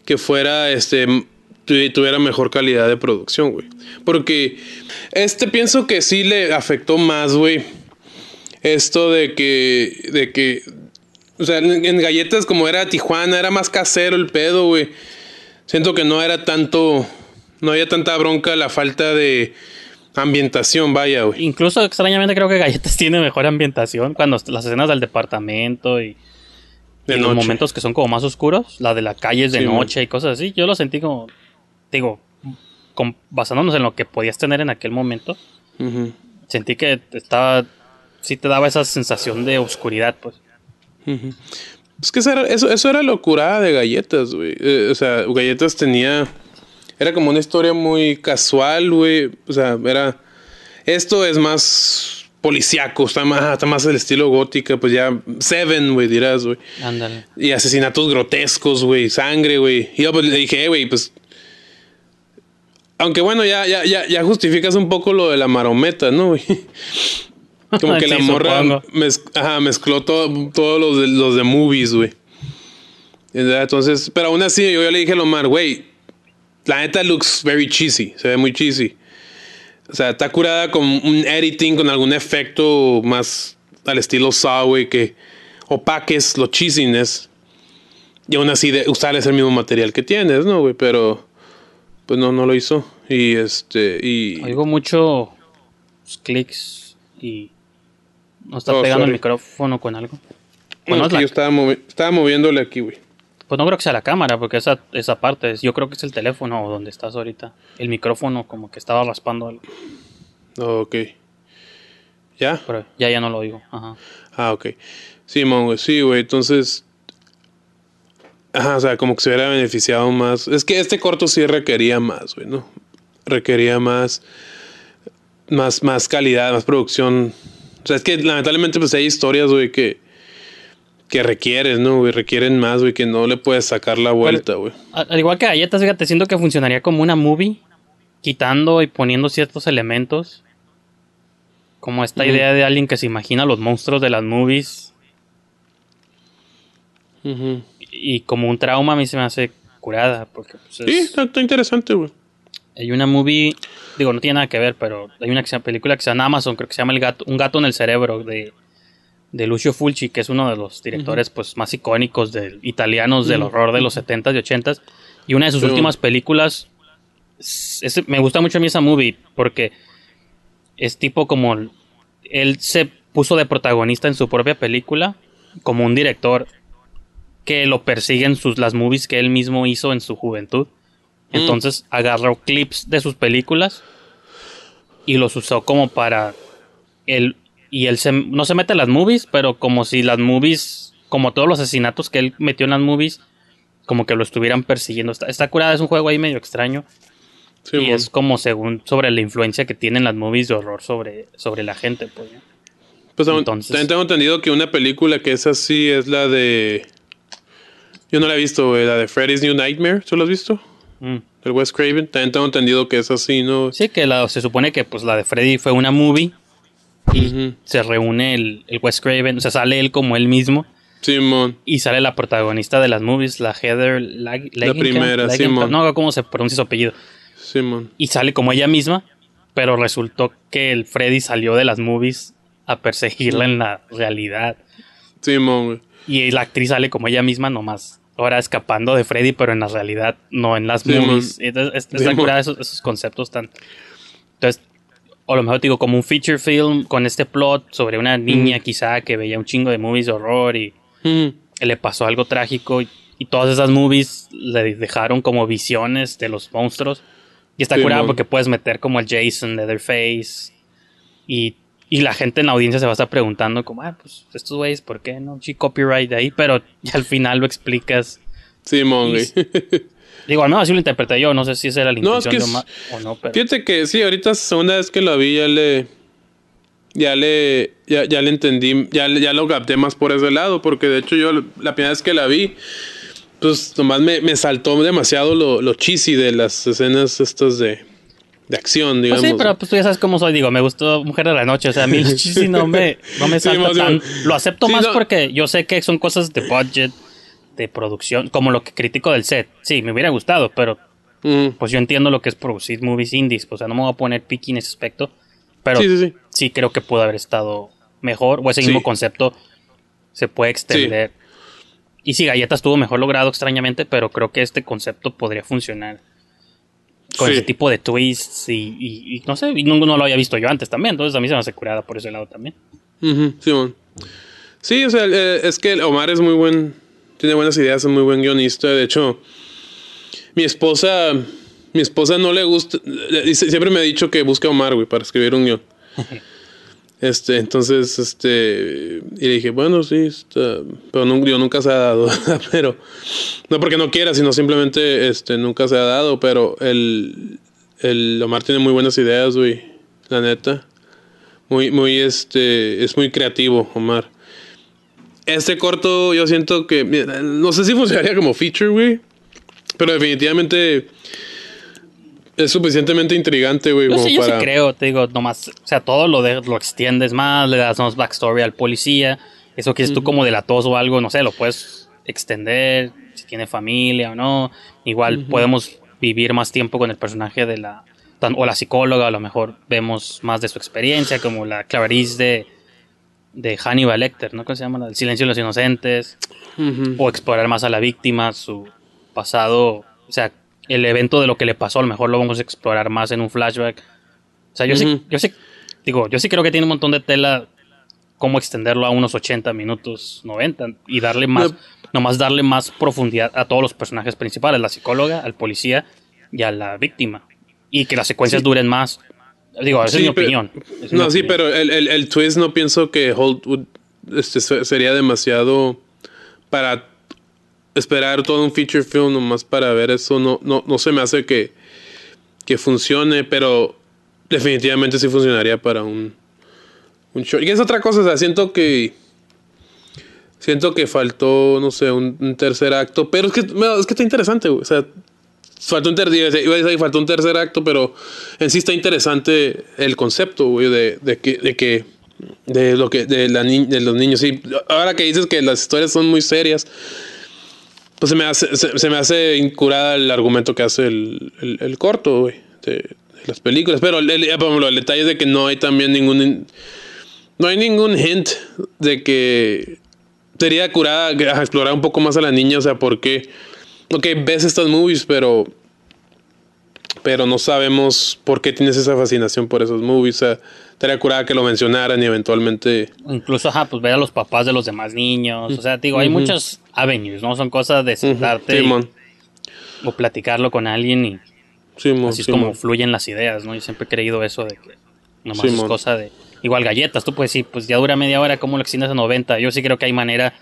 Speaker 4: que fuera, este, tu- tuviera mejor calidad de producción, güey. Porque este pienso que sí le afectó más, güey. Esto de que, de que, o sea, en, en galletas como era Tijuana, era más casero el pedo, güey. Siento que no era tanto, no había tanta bronca la falta de ambientación, vaya, güey.
Speaker 5: Incluso extrañamente creo que Galletas *laughs* tiene mejor ambientación cuando las escenas del departamento y,
Speaker 4: De
Speaker 5: y los momentos que son como más oscuros, la de la calle es de
Speaker 4: Sí,
Speaker 5: noche y cosas así. Yo lo sentí como, digo, con- basándonos en lo que podías tener en aquel momento, sentí que estaba, sí te daba esa sensación de oscuridad, pues.
Speaker 4: Ujú. Es que eso era, eso, eso era locura de galletas, güey. Eh, o sea, galletas tenía. Era como una historia muy casual, güey. O sea, era. Esto es más policíaco, está más, está más el estilo gótica, pues ya. Seven, güey, dirás, güey.
Speaker 5: Ándale.
Speaker 4: Y asesinatos grotescos, güey. Sangre, güey. Y yo pues le dije, "Eh, güey, pues. Aunque bueno, ya, ya, ya, ya justificas un poco lo de la marometa, ¿no, güey? *laughs* Como que la
Speaker 5: Sí,
Speaker 4: morra
Speaker 5: supongo.
Speaker 4: mez- ajá, mezcló todo- todos los de, los de movies, güey. Entonces, pero aún así, yo ya le dije a Lomar, güey, la neta looks very cheesy, se ve muy cheesy. O sea, está curada con un editing, con algún efecto más al estilo Saw, güey, que opaques los cheesiness. Y aún así de usar ese mismo material que tienes, ¿no, güey? Pero, pues no, no lo hizo. Y este, y...
Speaker 5: Oigo mucho clics y no está
Speaker 4: Oh,
Speaker 5: pegando el micrófono con algo.
Speaker 4: Bueno,
Speaker 5: la-
Speaker 4: yo estaba, movi- estaba moviéndole aquí, güey.
Speaker 5: Pues no creo que sea la cámara, porque esa, esa parte, es- yo creo que es el teléfono donde estás ahorita. El micrófono como que estaba raspando algo,
Speaker 4: ok. ¿Ya?
Speaker 5: pero ya ya no lo oigo. Ajá.
Speaker 4: Ah, ok. Sí, mon, güey. Sí, güey. Entonces. Ajá, o sea, como que se hubiera beneficiado más. Es que este corto sí requería más, güey, ¿no? Requería más. Más, más calidad, más producción. O sea, es que lamentablemente, pues hay historias, güey, que. Que requieren, ¿no, güey? Requieren más, güey, que no le puedes sacar la vuelta, güey.
Speaker 5: Al, al igual que Galletas, fíjate, siento que funcionaría como una movie, quitando y poniendo ciertos elementos. Como esta idea de alguien que se imagina los monstruos de las movies y como un trauma a mí se me hace curada, porque pues, es-
Speaker 4: Sí, está, está interesante, güey.
Speaker 5: Hay una movie, digo, no tiene nada que ver, pero hay una que se llama- película que se llama Amazon, creo que se llama el gato, Un gato en el cerebro, de, de Lucio Fulci, que es uno de los directores pues, más icónicos de, italianos del horror de los 70s y 80s. Y una de sus últimas películas, es- es- me gusta mucho a mí esa movie, porque es tipo como, él se puso de protagonista en su propia película, como un director que lo persiguen sus, las movies que él mismo hizo en su juventud.
Speaker 4: Mm.
Speaker 5: Entonces agarró clips de sus películas y los usó como para él y él se, no se mete en las movies, pero como si las movies, como todos los asesinatos que él metió en las movies, como que lo estuvieran persiguiendo. Está, está curada, es un juego ahí medio extraño.
Speaker 4: Sí,
Speaker 5: y es como según sobre la influencia que tienen las movies de horror sobre, sobre la gente, pues. ¿no?
Speaker 4: Pues
Speaker 5: Entonces-
Speaker 4: también tengo entendido que una película que es así es la de. Yo no la he visto, güey. La de Freddy's New Nightmare. ¿Tú la has visto?
Speaker 5: Mm.
Speaker 4: El Wes Craven. También tengo entendido que es así, ¿no?
Speaker 5: Sí, que la, se supone que pues la de Freddy fue una movie y se reúne el, el Wes Craven, o sea, sale él como él mismo
Speaker 4: Simón.
Speaker 5: y sale la protagonista de las movies, la Heather Lag- Langenkamp,
Speaker 4: primera, Simón.
Speaker 5: no cómo se pronuncia su apellido,
Speaker 4: Simón.
Speaker 5: y sale como ella misma, pero resultó que el Freddy salió de las movies a perseguirla en la realidad
Speaker 4: Simón, güey.
Speaker 5: y la actriz sale como ella misma nomás. Ahora escapando de Freddy, pero en la realidad, no en las
Speaker 4: Simón.
Speaker 5: movies. Entonces, es-
Speaker 4: Simón.
Speaker 5: curados esos, esos conceptos tan. Entonces, o a lo mejor digo, como un feature film con este plot sobre una niña quizá que veía un chingo de movies de horror y
Speaker 4: Ujú.
Speaker 5: le pasó algo trágico y, y todas esas movies le dejaron como visiones de los monstruos. Y está
Speaker 4: Sí,
Speaker 5: curado porque puedes meter como el Jason, Leatherface y, y la gente en la audiencia se va a estar preguntando como, ah, pues estos güeyes, ¿por qué no? Sí, copyright de ahí, pero al final lo explicas.
Speaker 4: Simón, güey.
Speaker 5: Digo, al menos así lo interpreté yo, no sé si esa era la
Speaker 4: No, es
Speaker 5: intención
Speaker 4: que
Speaker 5: o no, pero...
Speaker 4: Fíjate que sí, ahorita segunda vez que la vi ya le. Ya le. Ya, ya le entendí. Ya, ya lo capté más por ese lado. Porque de hecho yo la primera vez que la vi. Pues nomás me, me saltó demasiado lo, lo cheesy de las escenas estas de. de acción,
Speaker 5: Pues
Speaker 4: digamos.
Speaker 5: sí, pero pues tú ya sabes cómo soy, digo, me gustó Mujer de la Noche, o sea, a mí el *laughs* chiste no me, no me
Speaker 4: Sí,
Speaker 5: salta tan... Lo acepto
Speaker 4: Sí,
Speaker 5: más
Speaker 4: no.
Speaker 5: porque yo sé que son cosas de budget, de producción, como lo que critico del set. Sí, me hubiera gustado, pero
Speaker 4: Mm.
Speaker 5: pues yo entiendo lo que es producir movies indies, o sea, no me voy a poner picky en ese aspecto, pero
Speaker 4: Sí, sí, sí.
Speaker 5: creo que pudo haber estado mejor, o ese
Speaker 4: Sí.
Speaker 5: mismo concepto se puede extender. Y sí, Galleta estuvo mejor logrado extrañamente, pero creo que este concepto podría funcionar con
Speaker 4: Sí.
Speaker 5: ese tipo de twists y, y- y no sé, y no, no lo había visto yo antes también, entonces a mí se me hace curada por ese lado también.
Speaker 4: Ujú, Simón. Sí, o sea, eh, es que Omar es muy buen, tiene buenas ideas, es muy buen guionista. De hecho, mi esposa, mi esposa no le gusta, siempre me ha dicho que busca a Omar, güey, para escribir un guion. *laughs* Este, entonces, este, y le dije, bueno, sí, está, pero nun- yo nunca se ha dado, *laughs* pero, no porque no quiera, sino simplemente, este, nunca se ha dado, pero el, el Omar tiene muy buenas ideas, güey, la neta. Muy, muy, este, es muy creativo, Omar. Este corto, yo siento que, no sé si funcionaría como feature, güey, pero definitivamente es suficientemente intrigante, güey,
Speaker 5: Yo sí, yo
Speaker 4: para...
Speaker 5: sí creo, te digo, nomás, o sea, todo lo, de, lo extiendes más, le das más backstory al policía, eso que es tú como delatoso o algo, no sé, lo puedes extender, si tiene familia o no, igual podemos vivir más tiempo con el personaje de la, o la psicóloga, a lo mejor vemos más de su experiencia, como la Clarice de, de Hannibal Lecter, ¿no? ¿Cómo se llama? La del silencio de los inocentes, o explorar más a la víctima, su pasado, o sea, el evento de lo que le pasó, a lo mejor lo vamos a explorar más en un flashback. O sea, yo sí, yo sí, digo, yo sí creo que tiene un montón de tela cómo extenderlo a unos 80 minutos, 90 y darle más,
Speaker 4: No.
Speaker 5: nomás darle más profundidad a todos los personajes principales, la psicóloga, al policía y a la víctima. Y que las secuencias
Speaker 4: Sí.
Speaker 5: duren más. Digo, esa
Speaker 4: Sí,
Speaker 5: es mi
Speaker 4: pero-
Speaker 5: opinión. es
Speaker 4: No,
Speaker 5: mi
Speaker 4: sí,
Speaker 5: opinión.
Speaker 4: pero el, el, el twist no pienso que Holt would- este, se- sería demasiado para esperar todo un feature film nomás para ver eso. No, no, no se me hace que, que funcione, pero definitivamente sí funcionaría para un, un short. Y es otra cosa, o sea, siento que siento que faltó, no sé, un, un tercer acto, pero es que, es que está interesante, güey. O sea, Faltó un, ter- iba a decir, faltó un tercer acto, pero en sí está interesante el concepto, güey, de, de que, de que, de lo que, de la ni- de los niños. Sí, ahora que dices que las historias son muy serias, pues se me hace, se, se me hace incurada el argumento que hace el, el, el corto, de, de las películas. Pero el, el- por el detalle de que no hay también ningún, in- no hay ningún hint de que sería curada a explorar un poco más a la niña, o sea, por qué. Ok, ves estas movies, pero. Pero no sabemos por qué tienes esa fascinación por esos movies. O sea, estaría curada que lo mencionaran y eventualmente.
Speaker 5: Incluso, ajá, pues ver a los papás de los demás niños. O sea, digo, hay
Speaker 4: Ujú.
Speaker 5: muchas avenues, ¿no? Son cosas de sentarte o platicarlo con alguien y así es como fluyen las ideas, ¿no? Yo siempre he creído eso de que nomás
Speaker 4: Simón.
Speaker 5: es cosa de... Igual galletas, tú puedes decir, pues ya dura media hora, ¿cómo lo extiendes a 90? Yo sí creo que hay manera,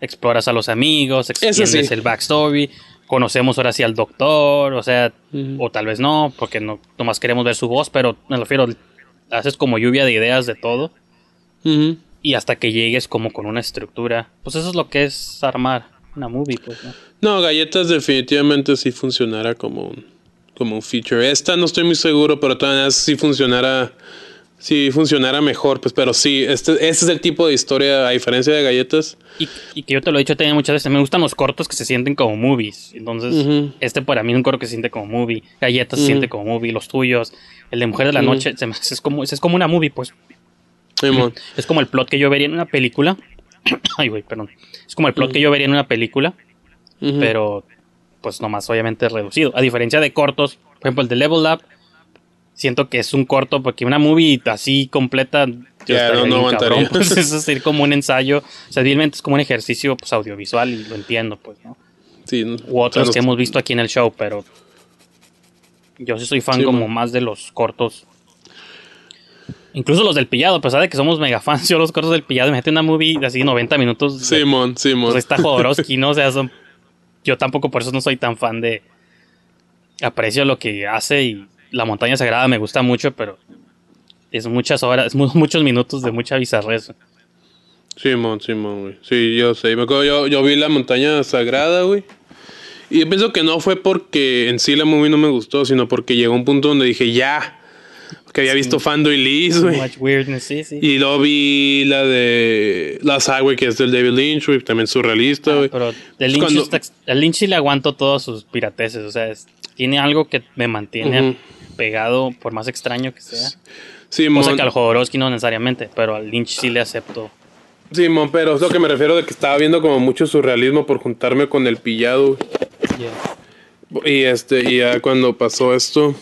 Speaker 5: exploras a los amigos, extiendes
Speaker 4: sí.
Speaker 5: el backstory, conocemos ahora sí al doctor, o sea, o tal vez no, porque no nomás queremos ver su voz, pero me refiero, haces como lluvia de ideas de todo y hasta que llegues como con una estructura, pues eso es lo que es armar una movie, pues, ¿no?
Speaker 4: No, galletas definitivamente sí funcionara como un, como un feature. Esta no estoy muy seguro, pero todavía sí funcionara. Si funcionara mejor, pues, pero sí, este, este es el tipo de historia, a diferencia de galletas.
Speaker 5: Y, y que yo te lo he dicho también muchas veces, me gustan los cortos que se sienten como movies. Entonces, este para mí es un corto que se siente como movie. Galletas se siente como movie, los tuyos. El de Mujer de la. Noche se me es, como, es como una movie, pues. Es como el plot que yo vería en una película. *clears throat* Ay, güey, perdón. Es como el plot que yo vería en una película, pero pues nomás obviamente reducido. A diferencia de cortos, por ejemplo, el de Level Up, siento que es un corto porque una movie así completa estaría
Speaker 4: no- no
Speaker 5: cabrón, pues *laughs* *laughs* es decir, como un ensayo, o sea, realmente es como un ejercicio pues audiovisual y lo entiendo, pues, ¿no?
Speaker 4: Sí,
Speaker 5: U otros que hemos visto aquí en el show, pero yo sí soy fan
Speaker 4: Sí,
Speaker 5: como
Speaker 4: man.
Speaker 5: más de los cortos. Incluso los del pillado, a pesar de que somos mega fans, *laughs* yo los cortos del pillado, imagínate una movie de así 90 minutos.
Speaker 4: Simón, Simón.
Speaker 5: pues está Jodorowsky, ¿no? O sea, son, yo tampoco por eso no soy tan fan de... Aprecio lo que hace y La Montaña Sagrada me gusta mucho, pero es muchas horas, es mu- muchos minutos de mucha bizarrez.
Speaker 4: Simón, Simón, güey. Sí, yo sé. Me acuerdo, yo, yo vi la montaña sagrada, güey. Y yo pienso que no fue porque en sí la movie no me gustó, sino porque llegó un punto donde dije ya. Que había visto Fando y Liz, güey.
Speaker 5: much weirdness, sí, sí.
Speaker 4: Y luego vi la de Last Highway, que es del David Lynch, güey, también surrealista, güey.
Speaker 5: Ah, Pero de
Speaker 4: Pues
Speaker 5: Lynch,
Speaker 4: cuando-
Speaker 5: está- al Lynch sí le aguanto todos sus pirateces. O sea, es- tiene algo que me mantiene. Pegado, por más extraño que sea.
Speaker 4: Sí,
Speaker 5: Cosa que al Jodorowsky no necesariamente, pero al Lynch sí le acepto.
Speaker 4: Simón, pero es lo que me refiero de que estaba viendo como mucho surrealismo por juntarme con el pillado. güey. Y este, y ya cuando pasó esto,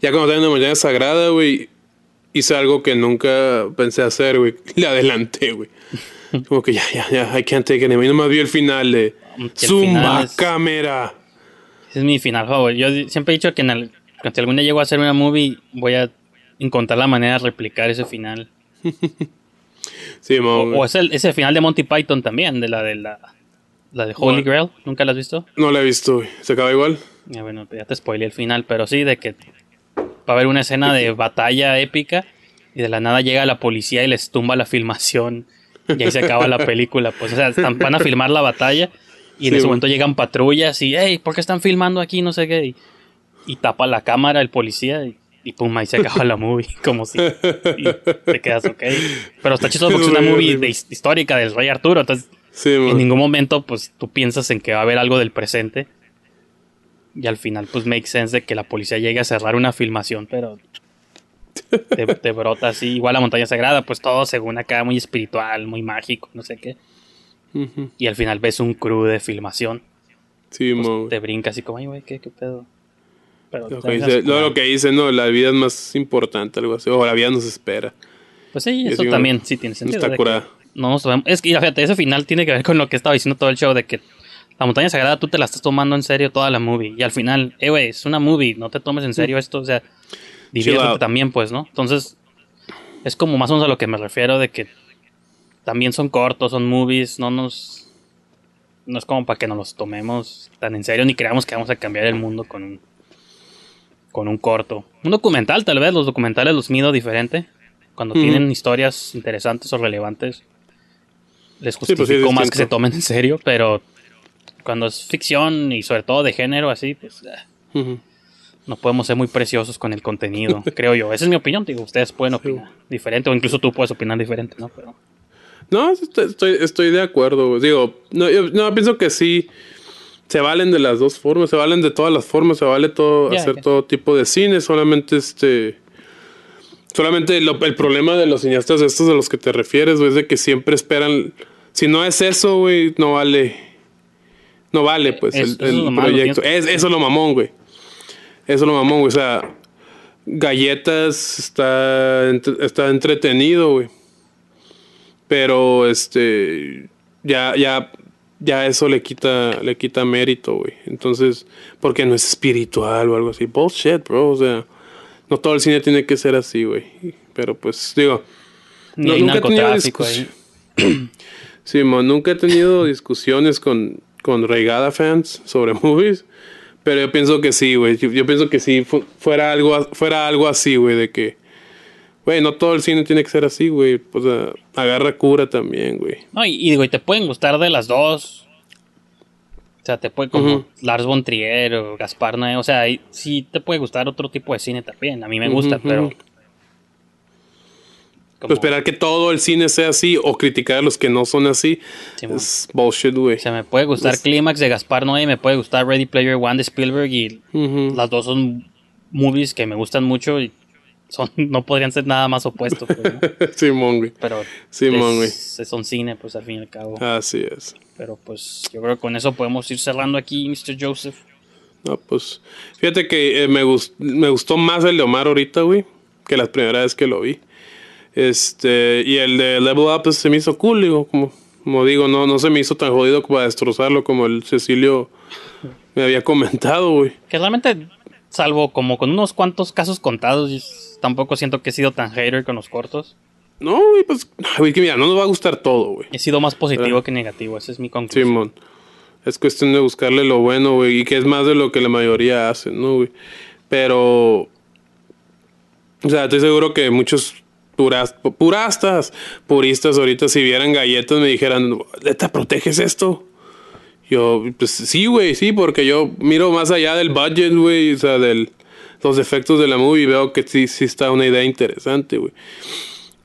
Speaker 4: ya cuando estaba en la mañana sagrada, güey, hice algo que nunca pensé hacer, güey. *laughs* Le adelanté, güey. *laughs* Como que ya, ya, ya, I can't take it. Y nomás vi el final de
Speaker 5: el
Speaker 4: Zumba
Speaker 5: final es-
Speaker 4: cámara.
Speaker 5: Ese es mi final favorito. Yo siempre he dicho que en el, si algún día llego a hacer una movie, voy a encontrar la manera de replicar ese final. *laughs*
Speaker 4: Sí,
Speaker 5: O, o es el- ese final de Monty Python también, de la de la, la de Holy. Grail. ¿Nunca la has visto?
Speaker 4: No la he visto. ¿Se acaba igual?
Speaker 5: Ya, bueno, ya te spoilé el final, pero sí, de que va a haber una escena de batalla épica y de la nada llega la policía y les tumba la filmación y ahí se acaba la película. Pues, o sea, están- van a filmar la batalla y en
Speaker 4: Sí,
Speaker 5: ese momento llegan patrullas y, hey, ¿por qué están filmando aquí? No sé qué. Y, y tapa la cámara el policía y, y pum, ahí se acaba la movie. *laughs* Como si y te quedas, ok. Pero está chistoso porque es una movie de histórica del rey Arturo. Entonces,
Speaker 4: Sí,
Speaker 5: en ningún momento, pues tú piensas en que va a haber algo del presente. Y al final, pues make sense de que la policía llegue a cerrar una filmación, pero te, te brota así. Igual la montaña sagrada, pues todo según acá, muy espiritual, muy mágico, no sé qué. Y al final ves un crew de filmación.
Speaker 4: Sí,
Speaker 5: pues, te brinca así como, ay, güey, ¿qué, qué pedo. Pero
Speaker 4: Lo que, dice, lo, que no, la vida es más importante, algo así. O la vida nos espera.
Speaker 5: Pues sí, eso también sí tiene sentido.
Speaker 4: Está curada.
Speaker 5: no nos Es que, fíjate, ese final tiene que ver con lo que estaba diciendo todo el show, de que la montaña sagrada tú te la estás tomando en serio toda la movie. Y al final, eh, güey, es una movie, no te tomes en serio esto, o sea, diviértete también, pues, ¿no? Entonces, es como más o menos a lo que me refiero, de que también son cortos, son movies, no nos... No es como para que nos los tomemos tan en serio, ni creamos que vamos a cambiar el mundo con un, con un corto. Un documental, tal vez, los documentales los mido diferente. Cuando tienen historias interesantes o relevantes, les
Speaker 4: pues sí, es
Speaker 5: justifico más que se tomen en serio, pero cuando es ficción y sobre todo de género así, pues
Speaker 4: Ujú.
Speaker 5: no podemos ser muy preciosos con el contenido, *laughs* creo yo. Esa es mi opinión, digo, ustedes pueden opinar diferente o incluso tú puedes opinar diferente, ¿no? Pero
Speaker 4: No, estoy, de acuerdo. Digo, no, yo no, pienso que sí. Se valen de las dos formas, se valen de todas las formas, se vale todo, hacer todo tipo de cine, solamente este. Solamente lo- el problema de los cineastas estos a los que te refieres, güey, es de que siempre esperan. Si no es eso, güey, no vale. No vale, pues,
Speaker 5: Es-
Speaker 4: el, proyecto. Es, eso es lo mamón, güey. Eso es lo mamón, güey. O sea, galletas está, está entretenido, güey. Pero este ya ya ya eso le quita le quita mérito, güey. Entonces, porque no es espiritual o algo así. Bullshit, bro, o sea, no todo el cine tiene que ser así, güey. Pero pues digo,
Speaker 5: ni
Speaker 4: no,
Speaker 5: hay
Speaker 4: nunca he tenido
Speaker 5: ahí. *clears throat*
Speaker 4: Sí, mo, nunca he tenido *clears throat* discusiones con con Reigada fans sobre movies, pero yo pienso que sí, güey. Yo, yo pienso que sí fu- fuera algo fuera algo así, güey, de que Güey, no todo el cine tiene que ser así, güey. O sea, agarra cura también, güey.
Speaker 5: No, y, y digo, y te pueden gustar de las dos. O sea, te puede como. Lars von Trier o Gaspar Noé. O sea, sí te puede gustar otro tipo de cine también. A mí me gusta, pero
Speaker 4: esperar que todo el cine sea así o criticar a los que no son así es bullshit, güey.
Speaker 5: O sea, me puede gustar
Speaker 4: Es-
Speaker 5: Clímax de Gaspar Noé, me puede gustar Ready Player One de Spielberg y las dos son movies que me gustan mucho y son *laughs* no podrían ser nada más opuestos. pues, ¿no? *laughs*
Speaker 4: Simón, güey.
Speaker 5: Pero
Speaker 4: Simón, güey.
Speaker 5: son cine, pues al fin y al cabo.
Speaker 4: Así es.
Speaker 5: Pero pues yo creo que con eso podemos ir cerrando aquí, Mr. Joseph.
Speaker 4: No, pues. Fíjate que eh, me, gust- me gustó más el de Omar ahorita, güey. Que la primera vez que lo vi. Este. Y el de Level Up pues, se me hizo cool, digo. Como, como digo, no, no se me hizo tan jodido para destrozarlo como el Cecilio me había comentado, güey.
Speaker 5: Que realmente, salvo como con unos cuantos casos contados, yo tampoco siento que he sido tan hater con los cortos.
Speaker 4: No, güey, pues. Güey, que mira, no nos va a gustar todo, güey.
Speaker 5: He sido más positivo
Speaker 4: ¿Verdad?
Speaker 5: que negativo, esa es mi conclusión.
Speaker 4: Simón. Es cuestión de buscarle lo bueno, güey. Y que es más de lo que la mayoría hace, ¿no, güey? Pero. O sea, estoy seguro que muchos puras, purastas, puristas ahorita, si vieran galletas, me dijeran, ¿neta proteges esto? Yo, pues sí, güey, sí, porque yo miro más allá del budget, güey, o sea, de los efectos de la movie y veo que sí, sí está una idea interesante, güey.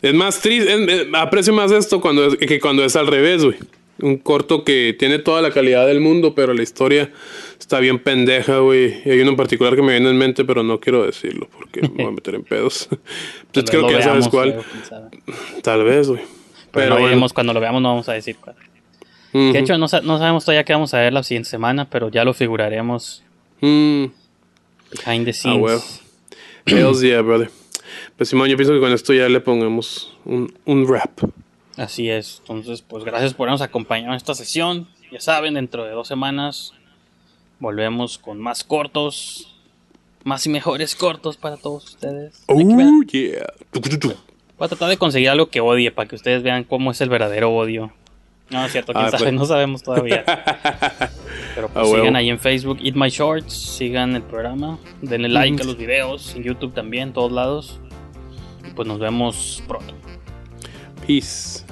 Speaker 4: Es más triste, es- es- aprecio más esto cuando es- que cuando es al revés, güey. Un corto que tiene toda la calidad del mundo, pero la historia está bien pendeja, güey. Y hay uno en particular que me viene en mente, pero no quiero decirlo porque me voy a meter en pedos. Entonces *laughs*
Speaker 5: Tal
Speaker 4: creo que ya sabes cuál. Tal vez, güey.
Speaker 5: Pero,
Speaker 4: Pero
Speaker 5: no
Speaker 4: bueno.
Speaker 5: diremos cuando lo veamos, no vamos a decir cuál. De hecho, no, sa- no sabemos todavía qué vamos a ver la siguiente semana, pero ya lo figuraremos
Speaker 4: Mm.
Speaker 5: behind the
Speaker 4: Ah,
Speaker 5: scenes.
Speaker 4: huevo. Hells yeah, brother. Pues Simón, yo pienso que con esto ya le pongamos un, un rap.
Speaker 5: Así es. Entonces, pues gracias por habernos acompañado en esta sesión. Ya saben, dentro de dos semanas volvemos con más cortos, más y mejores cortos para todos ustedes.
Speaker 4: Oh, yeah.
Speaker 5: Voy a tratar de conseguir algo que odie para que ustedes vean cómo es el verdadero odio. No, es cierto, quién sabe, no sabemos todavía. *laughs* Pero pues sigan ahí en Facebook, Eat My Shorts, sigan el programa, denle like a los videos, en YouTube también, todos lados. Y pues nos vemos pronto.
Speaker 4: Peace.